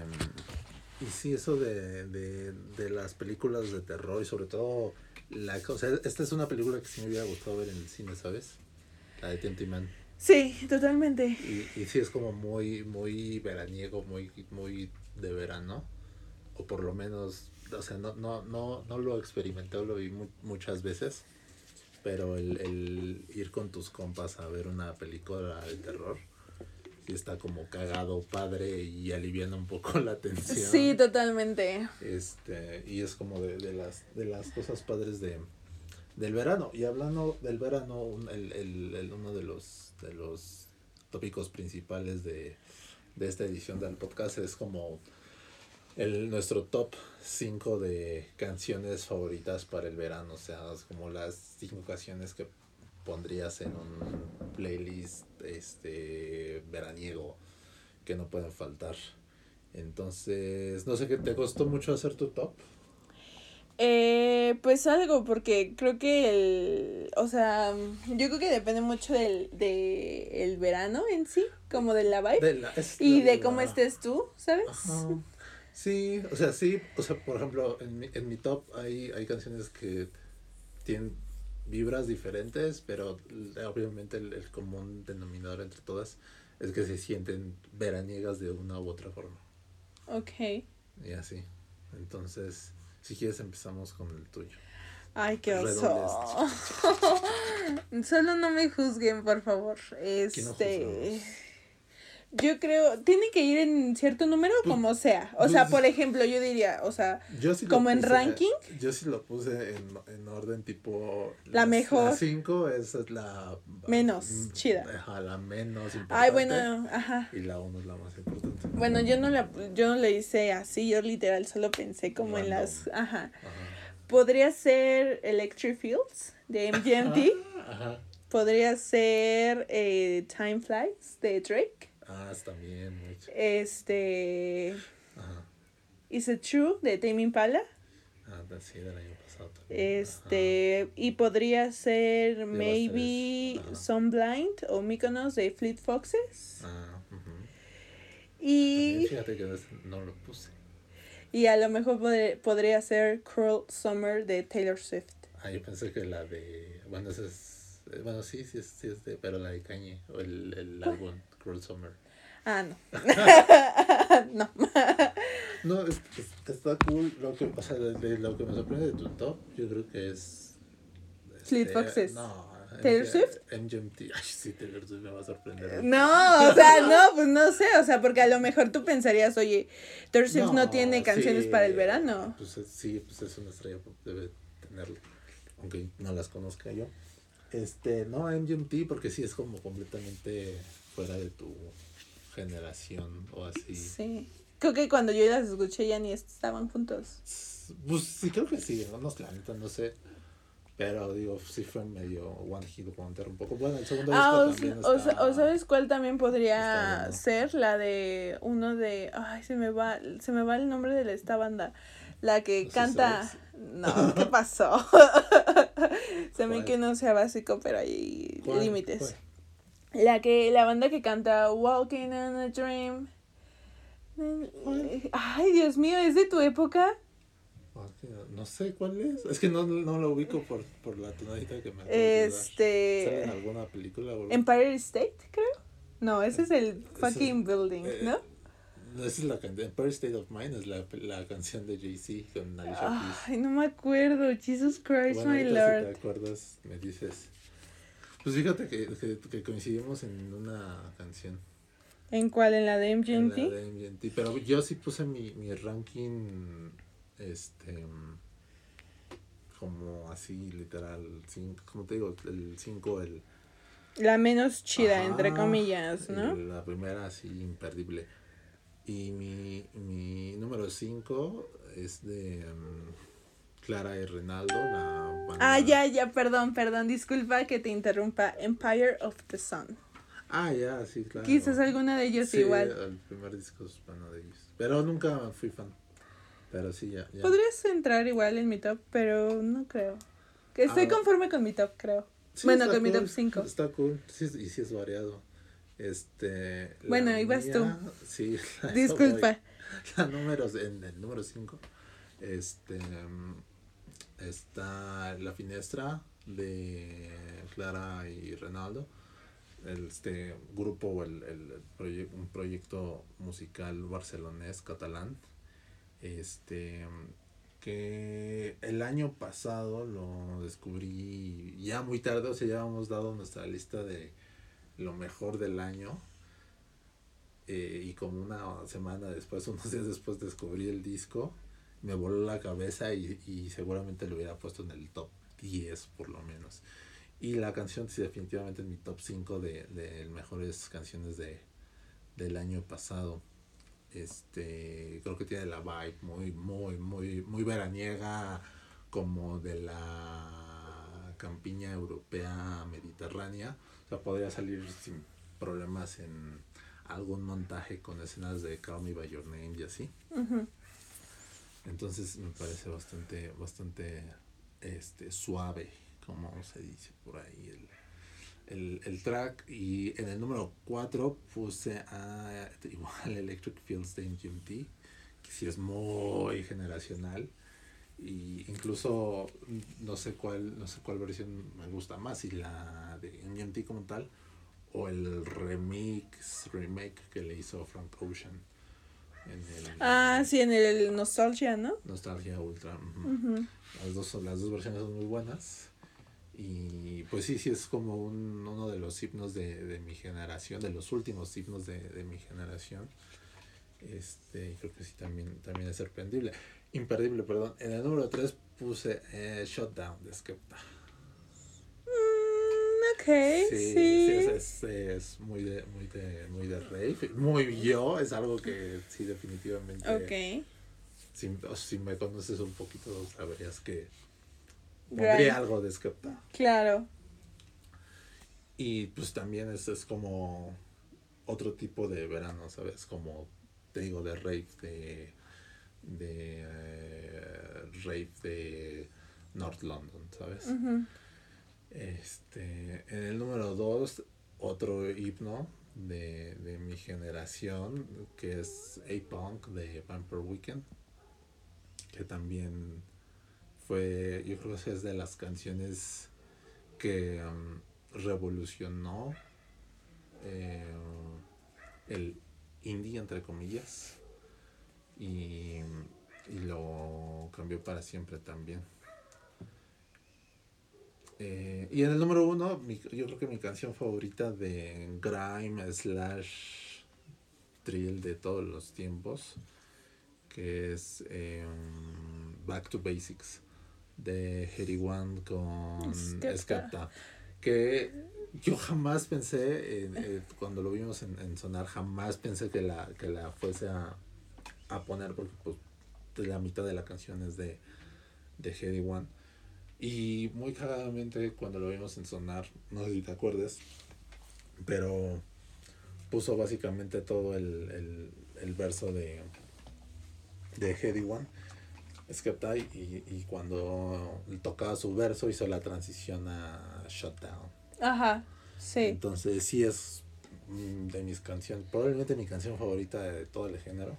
y sí, eso de, de, de las películas de terror y sobre todo, la, o sea, esta es una película que sí me hubiera gustado ver en el cine, ¿sabes? La de Tempty Man. Sí totalmente Y, y sí es como muy, muy veraniego, muy, muy de verano. O por lo menos, o sea, no, no, no, no lo experimenté, lo vi mu- muchas veces. Pero el, el ir con tus compas a ver una película de terror, sí está como cagado, padre y aliviana un poco la tensión. sí totalmente Este, y es como de, de las, de las cosas padres de, del verano. Y hablando del verano, el, el, el- uno de los, de los tópicos principales de, de esta edición del podcast es como el, nuestro top 5 de canciones favoritas para el verano. O sea, es como las 5 canciones que pondrías en un playlist este veraniego que no pueden faltar. Entonces, no sé qué te costó mucho hacer tu top. Eh, pues algo, porque creo que el, o sea, yo creo que depende mucho del, de el verano en sí, como de la vibe, De la- es y de cómo la- estés tú, ¿sabes? Ajá. Sí, o sea, sí, o sea, por ejemplo, en mi, en mi top hay, hay canciones que tienen vibras diferentes, pero obviamente el, el común denominador entre todas es que se sienten veraniegas de una u otra forma. Ok. Y así. Entonces, si quieres empezamos con el tuyo. Ay, qué oso. Redondeas. Solo no me juzguen, por favor. Este. Yo creo, tiene que ir en cierto número Pues, como sea. O sea, por ejemplo, yo diría, o sea, Yo sí lo ¿Como en ranking? Yo sí lo puse en, en orden tipo... La mejor. La 5, esa es la... Menos mm, chida. Ajá, la menos importante. ay, bueno, ajá. Y la 1 es la más importante. Bueno, yo no la, yo no le hice así, yo literal solo pensé como en las, ajá. Ajá. Podría ser Electric Fields de MGMT. Ajá. Podría ser eh, Time Flies de Drake. Ah, está bien, mucho. Este. Ajá. Is It True de Tame Impala. Ah, sí, del año pasado también. Este. Y podría ser Llevas Maybe tres, ajá. Some Blind o Mykonos de Fleet Foxes. Ajá. Ah, ujú. Y, También fíjate que no lo puse. y a lo mejor podr- podría ser Cruel Summer de Taylor Swift. Ah, yo pensé que la de. Bueno, esa es. eh, Bueno, sí, sí, sí es de. Pero la de Kanye. O el, el álbum Cruel Summer. Ah, no. no. No, es, es- está cool. Lo que, o sea, de, de lo que me sorprende de tu top, yo creo que es. Fleet este, Foxes. No. ¿Taylor Swift? MGMT. Ay, sí, Taylor Swift me va a sorprender. No, o sea, no, pues no sé, o sea, porque a lo mejor tú pensarías, oye, Taylor Swift no, tiene sí, canciones para el verano. Pues es- sí, pues es una estrella, pues, debe tenerlo. Aunque no las conozca yo. Este, no, MGMT, porque sí es como completamente fuera de tu generación o así. Sí. Creo que cuando yo las escuché ya ni estaban juntos. Pues sí, creo que sí, no, no la neta, no sé. Pero digo, sí fue medio One Hit Wonder un poco. Bueno, el segundo Ah, disco o, también o, está- o sabes cuál también podría bueno. ser la de uno de ay se me va se me va el nombre de esta banda la que ¿Los canta no qué pasó se me que no sea básico pero hay límites. La que la banda que canta Walking in a Dream ay Dios mío es de tu época no- No sé cuál es. Es que no, no lo ubico por, por la tonadita que me dar. ¿Sale este en alguna película o? Empire State creo no ese es el es- fucking building eh, no No, esa es la canción. Empire State of Mind es la, la canción de Jay-Z con Alicia Keys. Ay, no me acuerdo. Jesus Christ, Bueno, my ahorita si lord. te acuerdas, me dices. Pues fíjate que, que, que coincidimos en una canción. ¿En cuál? ¿En la de en MGMT? la de MGMT, Pero yo sí puse mi, mi ranking. Este. Como así, literal. Cinco, como te digo, el 5, el. La menos chida, Ajá, entre comillas, ¿no? La primera, así, imperdible. Y mi, mi número 5 es de mm, Clara y Renaldo, la banda. Ah, ya, ya, perdón, perdón, disculpa que te interrumpa. Empire of the Sun. Ah, ya, sí, claro. Quizás alguna de ellos Sí, igual. El primer disco es bueno de ellos. Pero nunca fui fan. Pero sí, ya. ya. Podrías entrar igual en mi top, pero no creo. Que estoy Ah. conforme con mi top, creo. Sí, bueno, con mi top 5. Está cool. Sí, y sí es variado. Este. la Bueno, vas tú. Sí. a eso Disculpa. voy. La número, en el número 5. Este. Está La Finestra de Clara y Renaldo. Este grupo, el, el un proyecto musical barcelonés, catalán. Este. Que el año pasado lo descubrí ya muy tarde, o sea, ya habíamos dado nuestra lista de lo mejor del año. Eh, y como una semana después, unos días después descubrí el disco, me voló la cabeza y, y seguramente lo hubiera puesto en el top 10 por lo menos. Y la canción definitivamente en mi top 5 de, de mejores canciones de, del año pasado. Este, creo que tiene la vibe muy, muy, muy, muy veraniega, como de la campiña europea mediterránea. O sea, podría salir sin problemas en algún montaje con escenas de Call Me By Your Name y así. Ujú. Entonces me parece bastante, bastante este, suave, como se dice por ahí el, el, el track. Y en el número 4 puse a igual Electric Fields de MGMT, que sí es muy generacional. Y incluso no sé cuál, no sé cuál versión me gusta más, si la de MGMT como tal, o el remix, remake que le hizo Frank Ocean. En el, Ah, sí, en el Nostalgia, ¿no? Nostalgia Ultra. Las dos son- las dos versiones son muy buenas. Y pues sí, sí es como un, uno de los himnos de, de mi generación, de los últimos himnos de, de mi generación. Este, creo que sí también, también es sorprendible. Imperdible, perdón. En el número 3 puse eh, Shutdown de Skepta. Ok, Sí, sí. es, es- es muy de, muy de, muy de rave. Muy yo, es algo que sí definitivamente. Ok. Si, si me conoces un poquito, sabrías que pondría algo de Skepta. Claro. Y pues también es, es como otro tipo de verano, ¿sabes? Como te digo, de rave de, de eh, rave de North London, ¿sabes? Ujú. Este, en el número 2, otro himno de, de mi generación, que es A-Punk de Vampire Weekend, que también fue, yo creo que es de las canciones que um, revolucionó eh, el indie, entre comillas, y, y lo cambió para siempre también. Eh, y en el número uno, mi- yo creo que mi canción favorita de grime slash drill de todos los tiempos, que es eh, Back to Basics de Hedy One con Skepta. Que yo jamás pensé, en- eh, cuando lo vimos en, en Sonar, jamás pensé que la, que la fuese a, a poner, porque pues la mitad de la canción es de, de Hedy One. Y muy cagadamente cuando lo vimos en Sonar, no sé si te acuerdes, pero puso básicamente todo el, el, el verso de, de Heady One, Skepta, y, y cuando tocaba su verso hizo la transición a Shutdown. Ajá, sí. Entonces sí es de mis canciones, probablemente mi canción favorita de todo el género.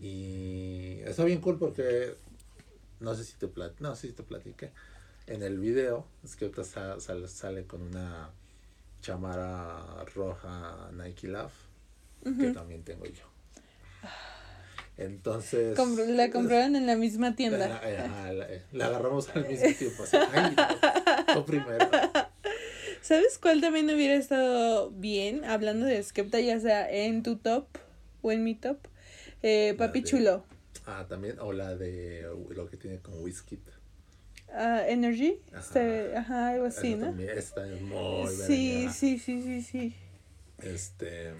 Y está bien cool porque no sé si te plat no sé si te platiqué. En el video, Skepta sa- sale, sale con una chamara roja Nike Love, que también tengo yo. Entonces. Compr- la compraron en la misma tienda. La, la- eh, la agarramos al mismo tiempo. así, ay, yo primero. ¿Sabes cuál también hubiera estado bien? Hablando de Skepta, ya sea en tu top o en mi top. Eh, Papi de- Chulo. Ah, también, o la de lo que tiene con whisky. Ah, Energy. Ajá. Este, ajá, algo así, ¿no? también, esa también es muy Sí, sí, sí, sí, sí. Este.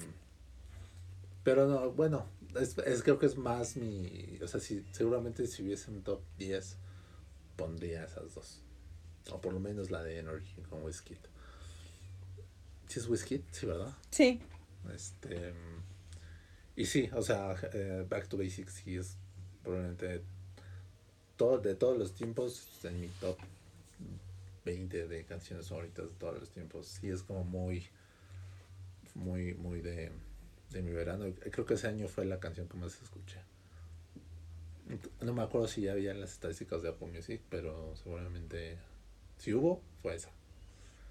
Pero no, bueno, es, es- creo que es más mi. O sea, si, seguramente si hubiese un top 10, pondría esas dos. O por lo menos la de Energy con whisky. ¿Sí es whisky? Sí, ¿verdad? Sí. Este. Y sí, o sea, eh, Back to Basics sí es probablemente todo, de todos los tiempos en mi top 20 de canciones favoritas de todos los tiempos. Sí es como muy, muy, muy de, de mi verano. Creo que ese año fue la canción que más escuché. No me acuerdo si ya había las estadísticas de Apple Music, pero seguramente si hubo, fue esa.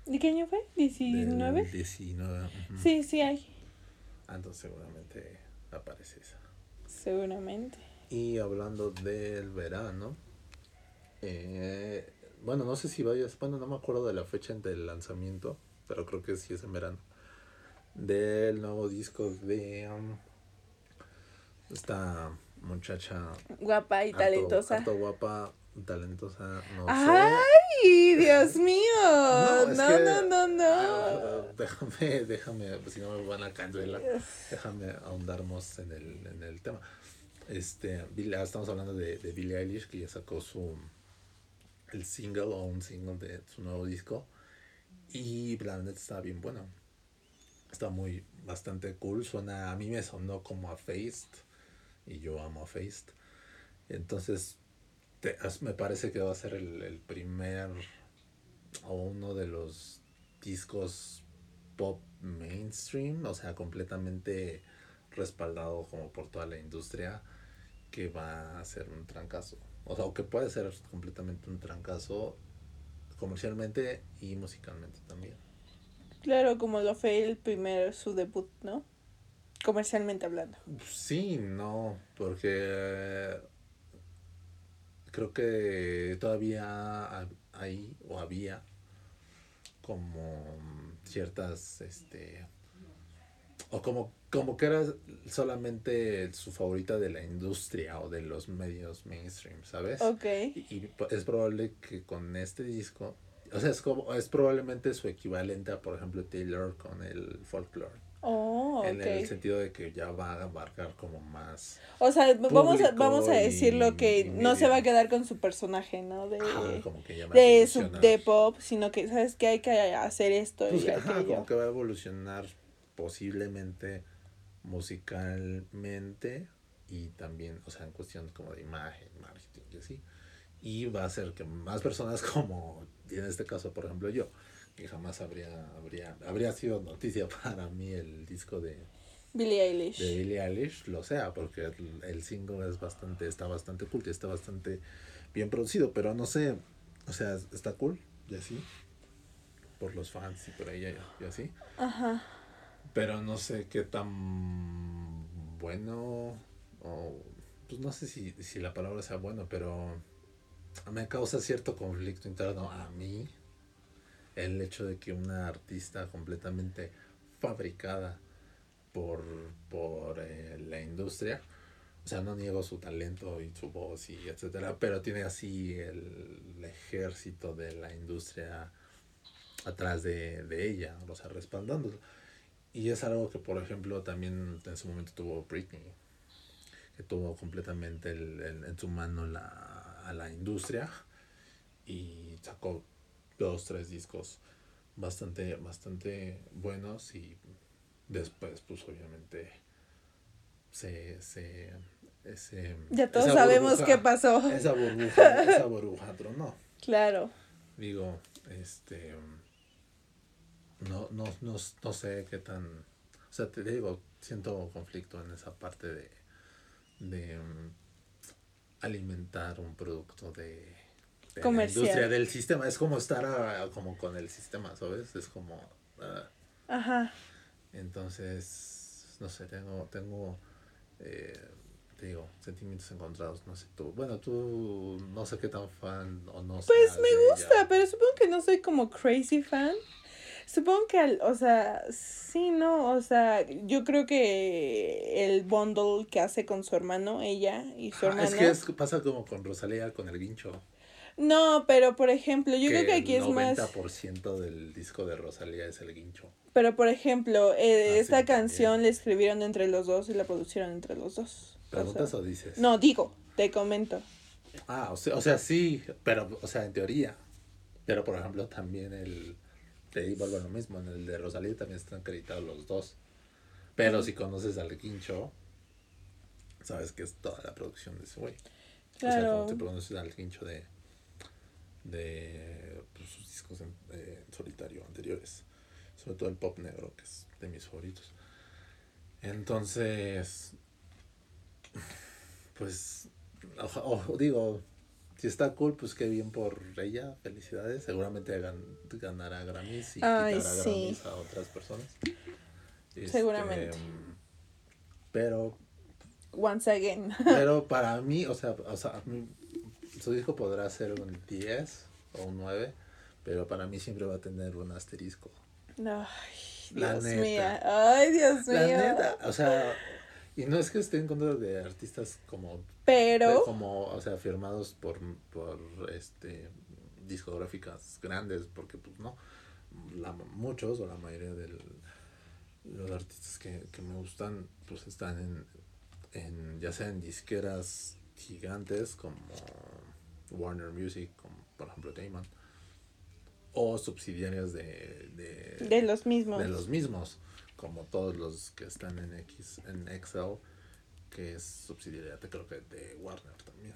¿De qué año fue? ¿19? Del 19. ujú. Sí, sí hay. Ah, entonces seguramente aparece esa. Seguramente. Y hablando del verano, eh, bueno, no sé si vayas, bueno, no me acuerdo de la fecha del lanzamiento, pero creo que sí es en verano. Del nuevo disco de um, esta muchacha Guapa y harto- talentosa. harto guapa, talentosa, no sé. ¡Ay, Dios mío! No, No, que- no, no, no. Ah, déjame, déjame, pues, si no me van a cancelar, déjame ahondar más en el, en el tema. Este, ah, estamos hablando de, de Billie Eilish, que ya sacó su el single o un single de su nuevo disco. Y la está bien bueno. Está muy, bastante cool. Suena, a mí me sonó como a Faced. Y yo amo a Faced. Entonces, me parece que va a ser el, el primer o uno de los discos pop mainstream, o sea, completamente respaldado como por toda la industria, que va a ser un trancazo. O sea, o que puede ser completamente un trancazo comercialmente y musicalmente también. Claro, como lo fue el primer, su debut, ¿no? Comercialmente hablando. Sí, no, porque creo que todavía ha- hay o había como ciertas, este, o como, como que era solamente su favorita de la industria o de los medios mainstream, ¿sabes? Ok. Y, y es probable que con este disco, o sea, es como, es probablemente su equivalente a, por ejemplo, Taylor con el folklore. Oh, En el sentido de que ya va a abarcar como más. O sea, vamos a, vamos a decirlo que no se va a quedar con su personaje, ¿no? De, Ajá, como que ya de, su, de pop, sino que, ¿sabes que Hay que hacer esto Pues, y ajá, como que va a evolucionar posiblemente musicalmente y también, o sea, en cuestión como de imagen, marketing y así. Y va a hacer que más personas como, en este caso, por ejemplo, yo, que jamás habría, habría, habría sido noticia para mí el disco de, Billie Eilish. de Billie Eilish lo sea, porque el, el single es bastante, está bastante cool, está bastante bien producido, pero no sé, o sea, está cool, y así, por los fans y por ella y así, Ajá. Pero no sé qué tan bueno, o pues no sé si, si la palabra sea bueno, pero me causa cierto conflicto interno a mí el hecho de que una artista completamente fabricada por, por eh, la industria, o sea, no niego su talento y su voz y etcétera, pero tiene así el, ejército de la industria atrás de, de ella, o sea, respaldándola. Y es algo que, por ejemplo, también en su momento tuvo Britney, que tuvo completamente el- el- en su mano la, a la industria y sacó dos, tres discos bastante, bastante buenos y después pues obviamente se, se ese, ya todos sabemos qué pasó. Esa burbuja, esa burbuja tronó. Claro. Digo, este no, no, no, no sé qué tan o sea, te digo, siento conflicto en esa parte de, de um, alimentar un producto de, de la industria del sistema. Es como estar a, como con el sistema, ¿sabes? Es como... Uh, Ajá. Entonces, no sé, tengo, tengo eh, te digo, sentimientos encontrados, no sé tú. Bueno, tú no sé qué tan fan o no Pues me gusta, pero supongo que no soy como crazy fan. Supongo que, al, o sea, sí, ¿no? O sea, yo creo que el bundle que hace con su hermano, ella y su hermano. Es que pasa como con Rosalía con el guincho. No, pero por ejemplo, yo creo que aquí es más. El 90% del disco de Rosalía es el guincho. Pero por ejemplo, eh, ah, esta canción la escribieron entre los dos y la producieron entre los dos. ¿Preguntas o, dices? No, digo, te comento. Ah, o sea, o sea, sí, pero, o sea, en teoría. Pero por ejemplo, también el te digo lo mismo, en el de Rosalía también están acreditados los dos. Pero si conoces al Quincho, sabes que es toda la producción de ese güey. Claro. O sea, cuando te conoces al Quincho de, de pues, sus discos en, solitario anteriores. Sobre todo el pop negro, que es de mis favoritos. Entonces, pues, ojo, digo, si está cool, pues qué bien por ella, felicidades. Seguramente ganará Grammys y quitará Grammys a otras personas. Este, Seguramente. pero. Once again. pero para mí, o sea, o sea, su disco podrá ser un 10 o un 9, pero para mí siempre va a tener un asterisco. Ay, Dios mío. Ay, Dios mío. La neta, o sea, y no es que esté en contra de artistas como... Pero... como, o sea, firmados por, por este discográficas grandes, porque pues no, la, muchos o la mayoría de los artistas que, que me gustan pues están en, en, ya sea en disqueras gigantes como Warner Music, como por ejemplo Damon, o subsidiarias de, de, de los mismos. De los mismos como todos los que están en X, en Excel, que es subsidiaria, creo que de Warner también.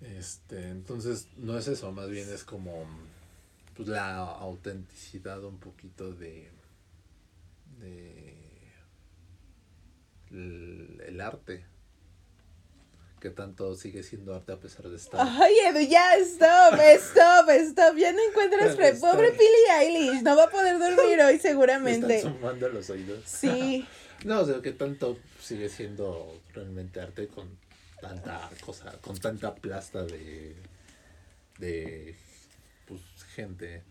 Este, entonces, no es eso, más bien es como pues, la autenticidad un poquito de, de el arte que tanto sigue siendo arte a pesar de estar. Ay, Edu, ya, stop, stop, stop. Ya no encuentras. Pobre Billie Eilish, no va a poder dormir hoy seguramente. están sumando los oídos. Sí. no, o sea, que tanto sigue siendo realmente arte con tanta cosa, con tanta plasta de. de. pues, gente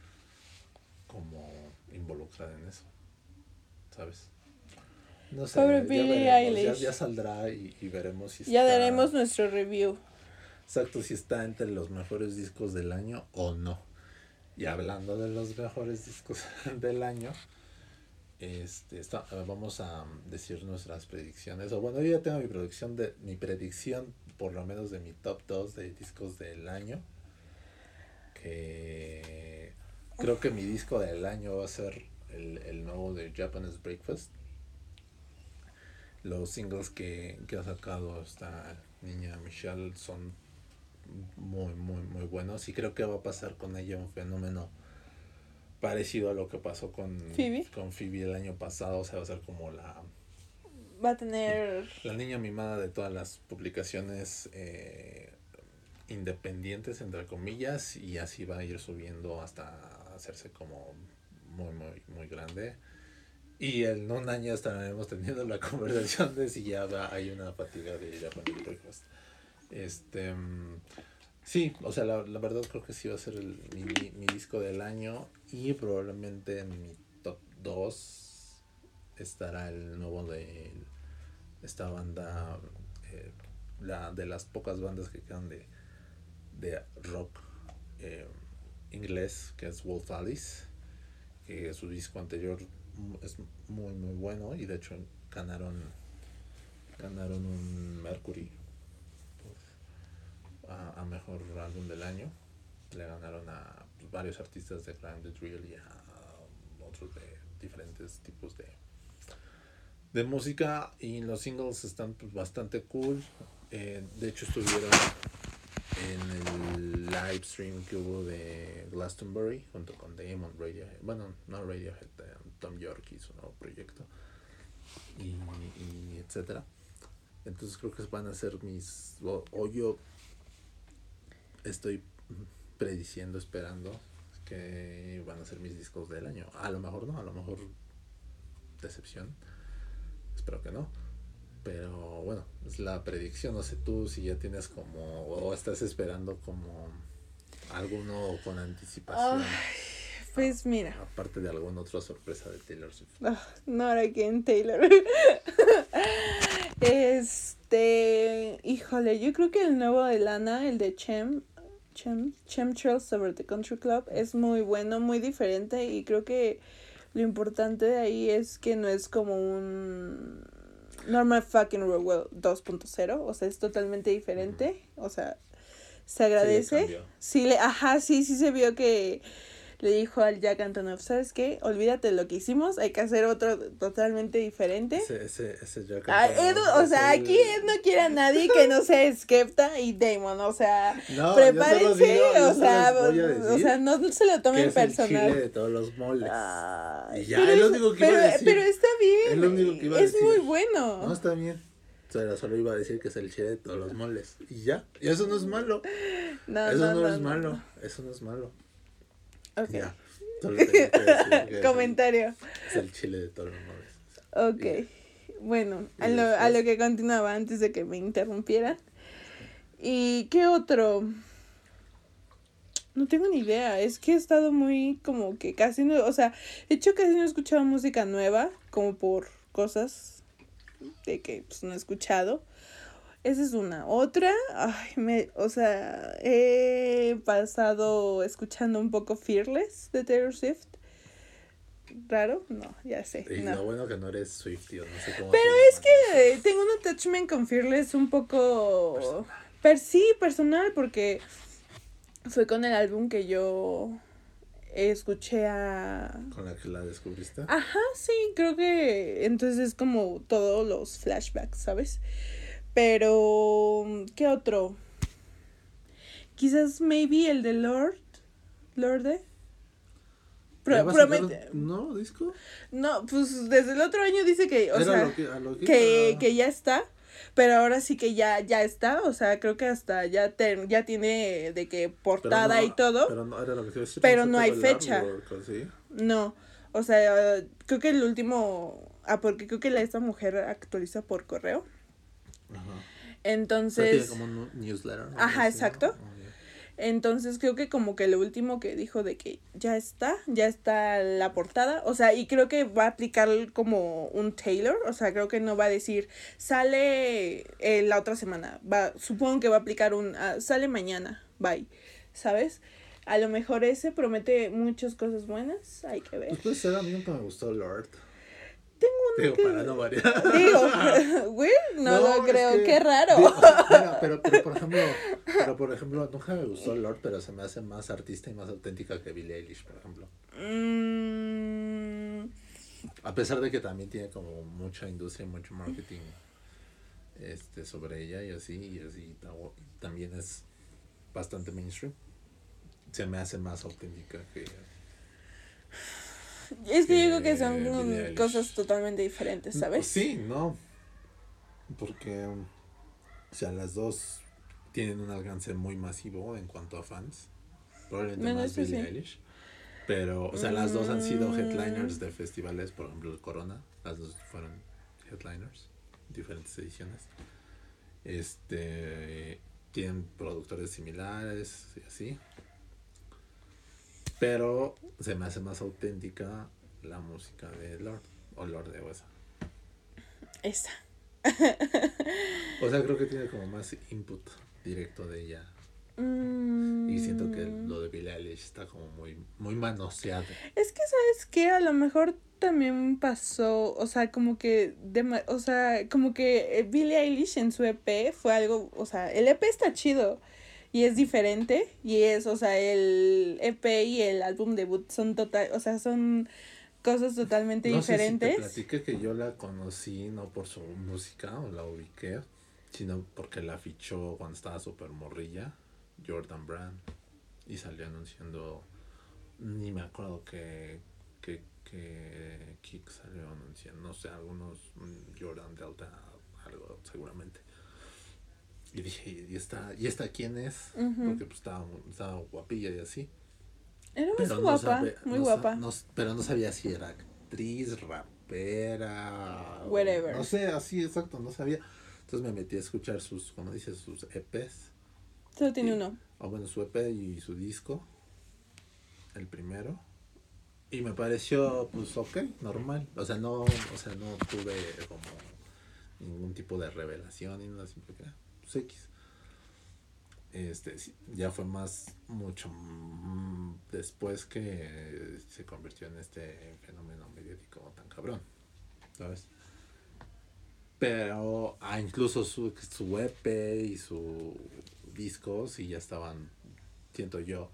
como involucrada en eso. ¿Sabes? No sé, Pobre Billie Eilish. Ya, saldrá y, veremos si Ya daremos nuestro review. Exacto, si está entre los mejores discos del año o no. Y hablando de los mejores discos del año, este está, vamos a decir nuestras predicciones. O bueno, yo ya tengo mi predicción de mi predicción por lo menos de mi top 2 de discos del año. Que creo que mi disco del año va a ser el, el nuevo de Japanese Breakfast los singles que, ha sacado esta niña Michelle son muy, muy, muy buenos. Y creo que va a pasar con ella un fenómeno parecido a lo que pasó con Phoebe, con Phoebe el año pasado. O sea, va a ser como la. Va a tener. La niña mimada de todas las publicaciones eh, independientes, entre comillas. Y así va a ir subiendo hasta hacerse como muy, muy, muy grande. Y en un año estaremos teniendo la conversación de si ya hay una fatiga de Japanese Breakfast. Este, mm, sí, o sea, la, la, verdad creo que sí va a ser el, mi, mi, disco del año y probablemente en mi top 2 estará el nuevo de esta banda, eh, la de las pocas bandas que quedan de, de rock eh, inglés, que es Wolf Alice, que su disco anterior es muy muy bueno y de hecho ganaron ganaron un Mercury a, mejor álbum del año le ganaron a pues, varios artistas de Climb the Drill y a otros de diferentes tipos de, de música. Y los singles están pues, bastante cool. Eh, de hecho, estuvieron en el live stream que hubo de Glastonbury junto con Damon Radiohead. Bueno, no Radiohead, eh, Tom York y su nuevo proyecto. Y, etcétera. Entonces creo que van a ser mis. O, o yo estoy prediciendo, esperando que van a ser mis discos del año. A lo mejor no, a lo mejor decepción. Espero que no. Pero bueno, es la predicción. No sé tú si ya tienes como. o estás esperando como alguno con anticipación. Ay, pues mira. Aparte de alguna otra sorpresa de Taylor Swift. Ah, not again, Taylor. este. Híjole, yo creo que el nuevo de Lana, el de Chem. Chem, Chemtrails Over the Country Club, es muy bueno, muy diferente. Y creo que lo importante de ahí es que no es como un Normal Fucking Rockwell 2.0, o sea, es totalmente diferente, o sea, se agradece. Sí, le, ajá, sí, sí se vio que le dijo al Jack Antonoff, ¿sabes qué? Olvídate de lo que hicimos, hay que hacer otro totalmente diferente. Ese, ese, ese Jack ah, Edu, o sea, aquí Ed no quiere a nadie que no sea Skepta y Damon, o sea, no, prepárense, digo, o sea, o sea, no se lo tomen personal. Es el de todos los moles. y ya, es lo único que pero, iba a decir. Pero está bien. Es lo único que iba a es decir. muy bueno. No, está bien. O solo iba a decir que es el chile de todos los moles. Y ya. Y eso no es malo. No, eso no, no, no es malo. Eso no es malo. Ok. Ya. Solo tengo que decir que Comentario. Es el, es el chile de todos los. Ok. Bueno, a lo, a lo que continuaba antes de que me interrumpieran. ¿Y qué otro? No tengo ni idea. Es que he estado muy como que casi no. O sea, de hecho casi no he escuchado música nueva. Como por cosas de que pues no he escuchado. Esa es una. Otra, ay, me, o sea, he pasado escuchando un poco Fearless de Taylor Swift. ¿Raro? No, ya sé. Y no. lo bueno que no eres Swiftie, o no sé cómo Pero es que eh, tengo un attachment con Fearless un poco... Personal. Per sí, personal, porque fue con el álbum que yo escuché a... ¿Con la que la descubriste? Ajá, sí, creo que entonces es como todos los flashbacks, ¿sabes? Pero, ¿qué otro? Quizás maybe el de Lord, Lorde. Pro- ¿Ya va a promete- nuevo disco? No, pues desde el otro año dice que, o Era sea, lo que, a lo que, que, iba. que ya está, pero ahora sí que ya, ya está, o sea, creo que hasta ya, te- ya tiene de que portada no- y todo, Pero no, era lo que te iba a decir, pero no hay fecha. artwork, ¿o sí? no, o sea, creo que el último, ah, porque creo que la, esta mujer actualiza por correo, Ajá. Entonces, tiene como un newsletter. ¿no? Ajá, exacto. Oh, entonces creo que como que lo último que dijo de que ya está, ya está la portada, o sea, y creo que va a aplicar como un Taylor, o sea, creo que no va a decir, sale eh, la otra semana, va, supongo que va a aplicar un, ah, sale mañana, bye, ¿sabes? A lo mejor ese promete muchas cosas buenas, hay que ver. Pues puede ser, a mí nunca me gustó Lord. Tengo uno Digo, que... para no variar. Digo, güey, no, lo es creo, que- qué raro. digo, mira, pero, pero por ejemplo, pero por ejemplo, nunca me gustó Lord, pero se me hace más artista y más auténtica que Billie Eilish, por ejemplo. Mm, A pesar de que también tiene como mucha industria y mucho marketing este sobre ella y así, y así ta- también es bastante mainstream. Se me hace más auténtica que es que yo creo que que son Billie mm, Eilish. cosas totalmente diferentes, ¿sabes? Sí, no. Porque, o sea, las dos tienen un alcance muy masivo en cuanto a fans. Probablemente Bueno, más Billie sí. Eilish. Pero, o sea, las dos han sido Mm. headliners de festivales, por ejemplo, el Corona. Las dos fueron headliners, diferentes ediciones. Este, tienen productores similares y así. Pero se me hace más auténtica la música de Lord o Lord de Osa. Esa. O sea, creo que tiene como más input directo de ella. Mm, Y siento que lo de Billie Eilish está como muy, muy manoseado. Es que, ¿sabes qué? A lo mejor también pasó, o sea, como que, dema- o sea, como que eh, Billie Eilish en su EP fue algo, o sea, el EP está chido. Y es diferente y es, o sea, el EP y el álbum debut son total, o sea, son cosas totalmente no diferentes. Sé si te platiqué que yo la conocí no por su música o la ubiqué, sino porque la fichó cuando estaba súper morrilla, Jordan Brand, y salió anunciando, ni me acuerdo que, que, que Kick salió anunciando, no sé, algunos mm, Jordan Delta, algo seguramente. Y dije, ¿y esta, ¿y esta quién es? Porque pues estaba, estaba guapilla y así. Era muy guapa, muy guapa. pero no sabía si era actriz, rapera. Whatever. No sé, así exacto, no sabía. Entonces me metí a escuchar sus, como dices, sus EPs. Solo tiene uno. O bueno, su EP y su disco. El primero. Y me pareció, pues, ok, normal. O sea, no, o sea, no tuve como ningún tipo de revelación y nada, simple que, pues, X este ya fue más mucho mm, después que se convirtió en este fenómeno mediático tan cabrón sabes pero ah, incluso su, su EP y su disco sí ya estaban siento yo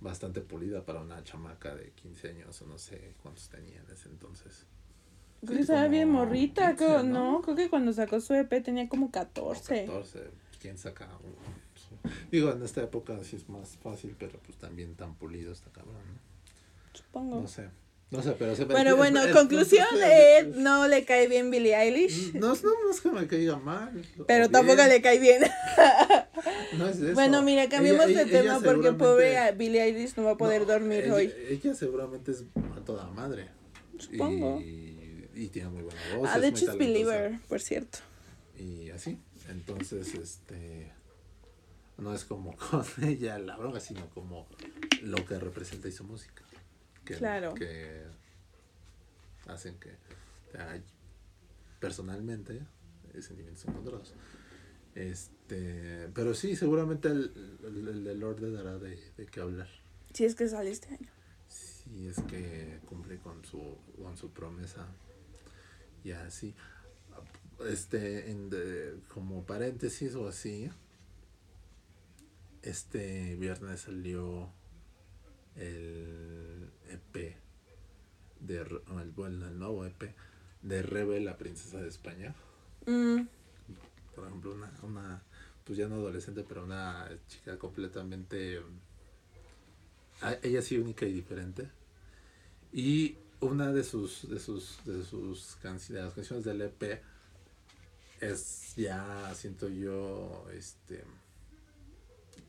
bastante pulida para una chamaca de 15 años o no sé cuántos tenía en ese entonces creo que estaba bien morrita creo, ¿no? creo que cuando sacó su EP tenía como 14 14 quién saca Digo, en esta época sí es más fácil, pero pues también tan pulido está cabrón, ¿no? Supongo. No sé. No sé, pero se Bueno, bueno, conclusión, eh, no le cae bien Billie Eilish. No, no, no es que me caiga mal. Pero tampoco le cae bien. no es eso. Bueno, mira, cambiemos de tema porque pobre Billie Eilish no va a poder dormir hoy. Ella seguramente es a toda madre. Supongo. Y, y tiene muy buena voz. Ah, de hecho es Believer, por cierto. Y así, entonces, este no es como con ella la droga, sino como lo que representa y su música. Que, claro. Que hacen que personalmente sentimientos encontrados. Este, pero sí, seguramente el, el, el Lord le dará de, de qué hablar. Si es que sale este año. Si es que cumple con su, con su promesa. Y así. Este, en como paréntesis o así, este viernes salió el EP de el, bueno, el nuevo EP de Rebe, la princesa de España. Mm. Por ejemplo, una, una, pues ya no adolescente, pero una chica completamente, ella sí única y diferente. Y una de sus, de sus, de sus canciones, de las canciones del EP es ya, siento yo, este,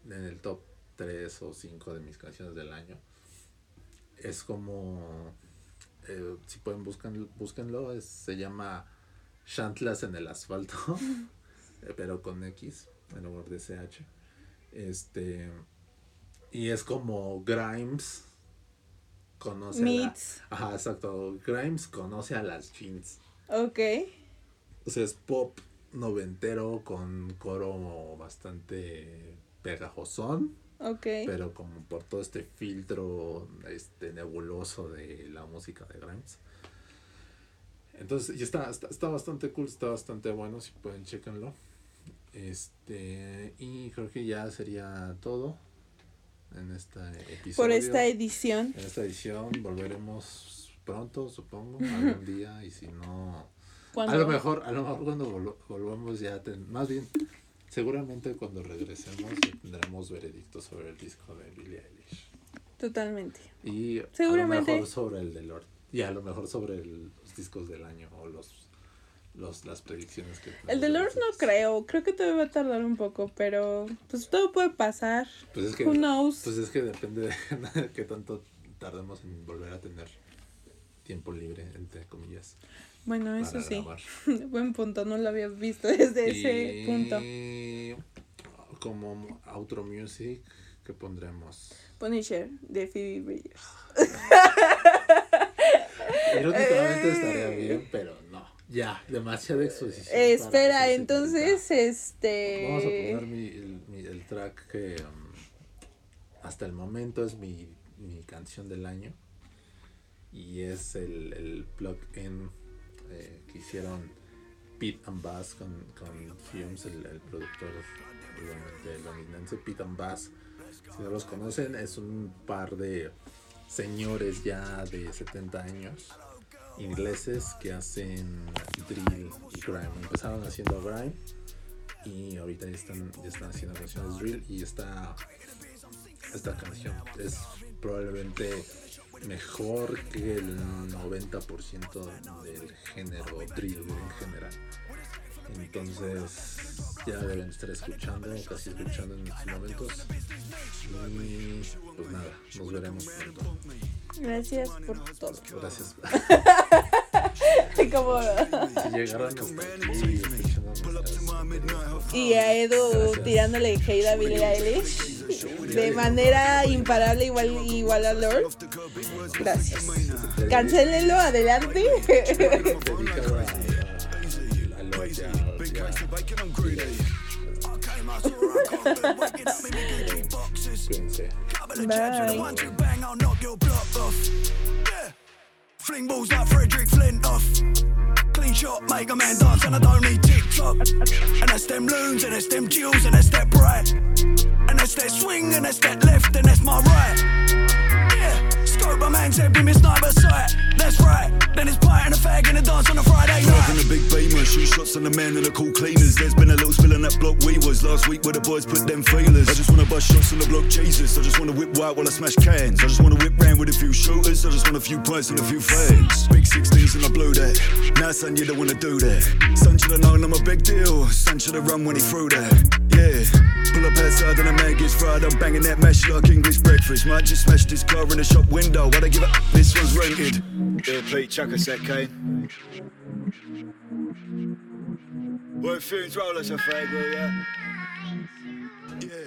en el top 3 o 5 de mis canciones del año. Es como, eh, si pueden buscan, búsquenlo, se llama Shantlas en el asfalto, pero con X en lugar de CH. Este, y es como Grimes conoce a Ajá, exacto. Grimes conoce a las jeans. Ok. O sea, es pop noventero con coro bastante pegajosón. Ok. Pero como por todo este filtro este nebuloso de la música de Grimes. Entonces, y está, está, bastante cool, está bastante bueno, si pueden chequenlo. Este, y creo que ya sería todo en este episodio. Por esta edición. En esta edición volveremos pronto, supongo, algún día, y si no... A lo mejor, a lo mejor cuando volvamos ya, más bien Seguramente cuando regresemos tendremos veredicto sobre el disco de Billie Eilish. Totalmente. Y Seguramente. a lo mejor sobre el de Lord. Y a lo mejor sobre los discos del año o los, los las predicciones que... El de Lord no creo. Creo que todavía va a tardar un poco, pero pues todo puede pasar. Pues es que, Who knows? Pues es que depende de qué tanto tardemos en volver a tener tiempo libre, entre comillas. Bueno, eso sí. Buen punto, no lo había visto desde ese punto. Como outro music, ¿qué pondremos? Punisher, de Phoebe Bridgers. Irónicamente estaría bien, pero. Ya, demasiada exposición. espera, entonces, este... Vamos a poner mi, el, el track que um, hasta el momento es mi, mi canción del año. Y es el, el plug-in eh, que hicieron Pete and Bass con, con Fumes, el, el productor igualmente londinense. Pete and Bass, si no los conocen, es un par de señores ya de 70 años ingleses que hacen drill y grime. Empezaron haciendo grime y ahorita ya están, ya están haciendo canciones drill y esta, esta canción es probablemente mejor que el 90% del género drill en general. Entonces ya deben estar escuchando, casi escuchando en estos momentos. Y pues nada, nos veremos pronto. Gracias por todo. Gracias. Como... Si llegaron hasta aquí escuchando nuestras Y a Edu tirándole hate a Billie Eilish de manera imparable igual, igual a Lord. Gracias. Cancélenlo, adelante. Bye. Fling balls like Frederick Flintoff. Clean shot, make a man dance, and I don't need TikTok. And that's them loons, and that's them jewels, and that's that bright. And that's that swing, and that's that left, and that's my right. My man's head, be my sniper sight. That's right. Then it's pie and a fag and a dance on a Friday night. Driving a big beamer, shoot shots on the man that are called cleaners. There's been a little spill on that block we was last week where the boys put them feelers. I just wanna bust shots on the block, Jesus. I just wanna whip white while I smash cans. I just wanna whip round with a few shooters. I just want a few points and a few fags. Big 16s and I blew that. Now, son, you don't wanna do that. Son should have known I'm a big deal. Son should have run when he threw that. Yeah. Pull up outside and a man gets fried. I'm banging that mash like English breakfast. Might just smash this car in the shop window. Why'd I give up? This one's rented. Yeah, Pete, chuck a sec, Kane. Well, fumes roll us a fag, will ya? Yeah.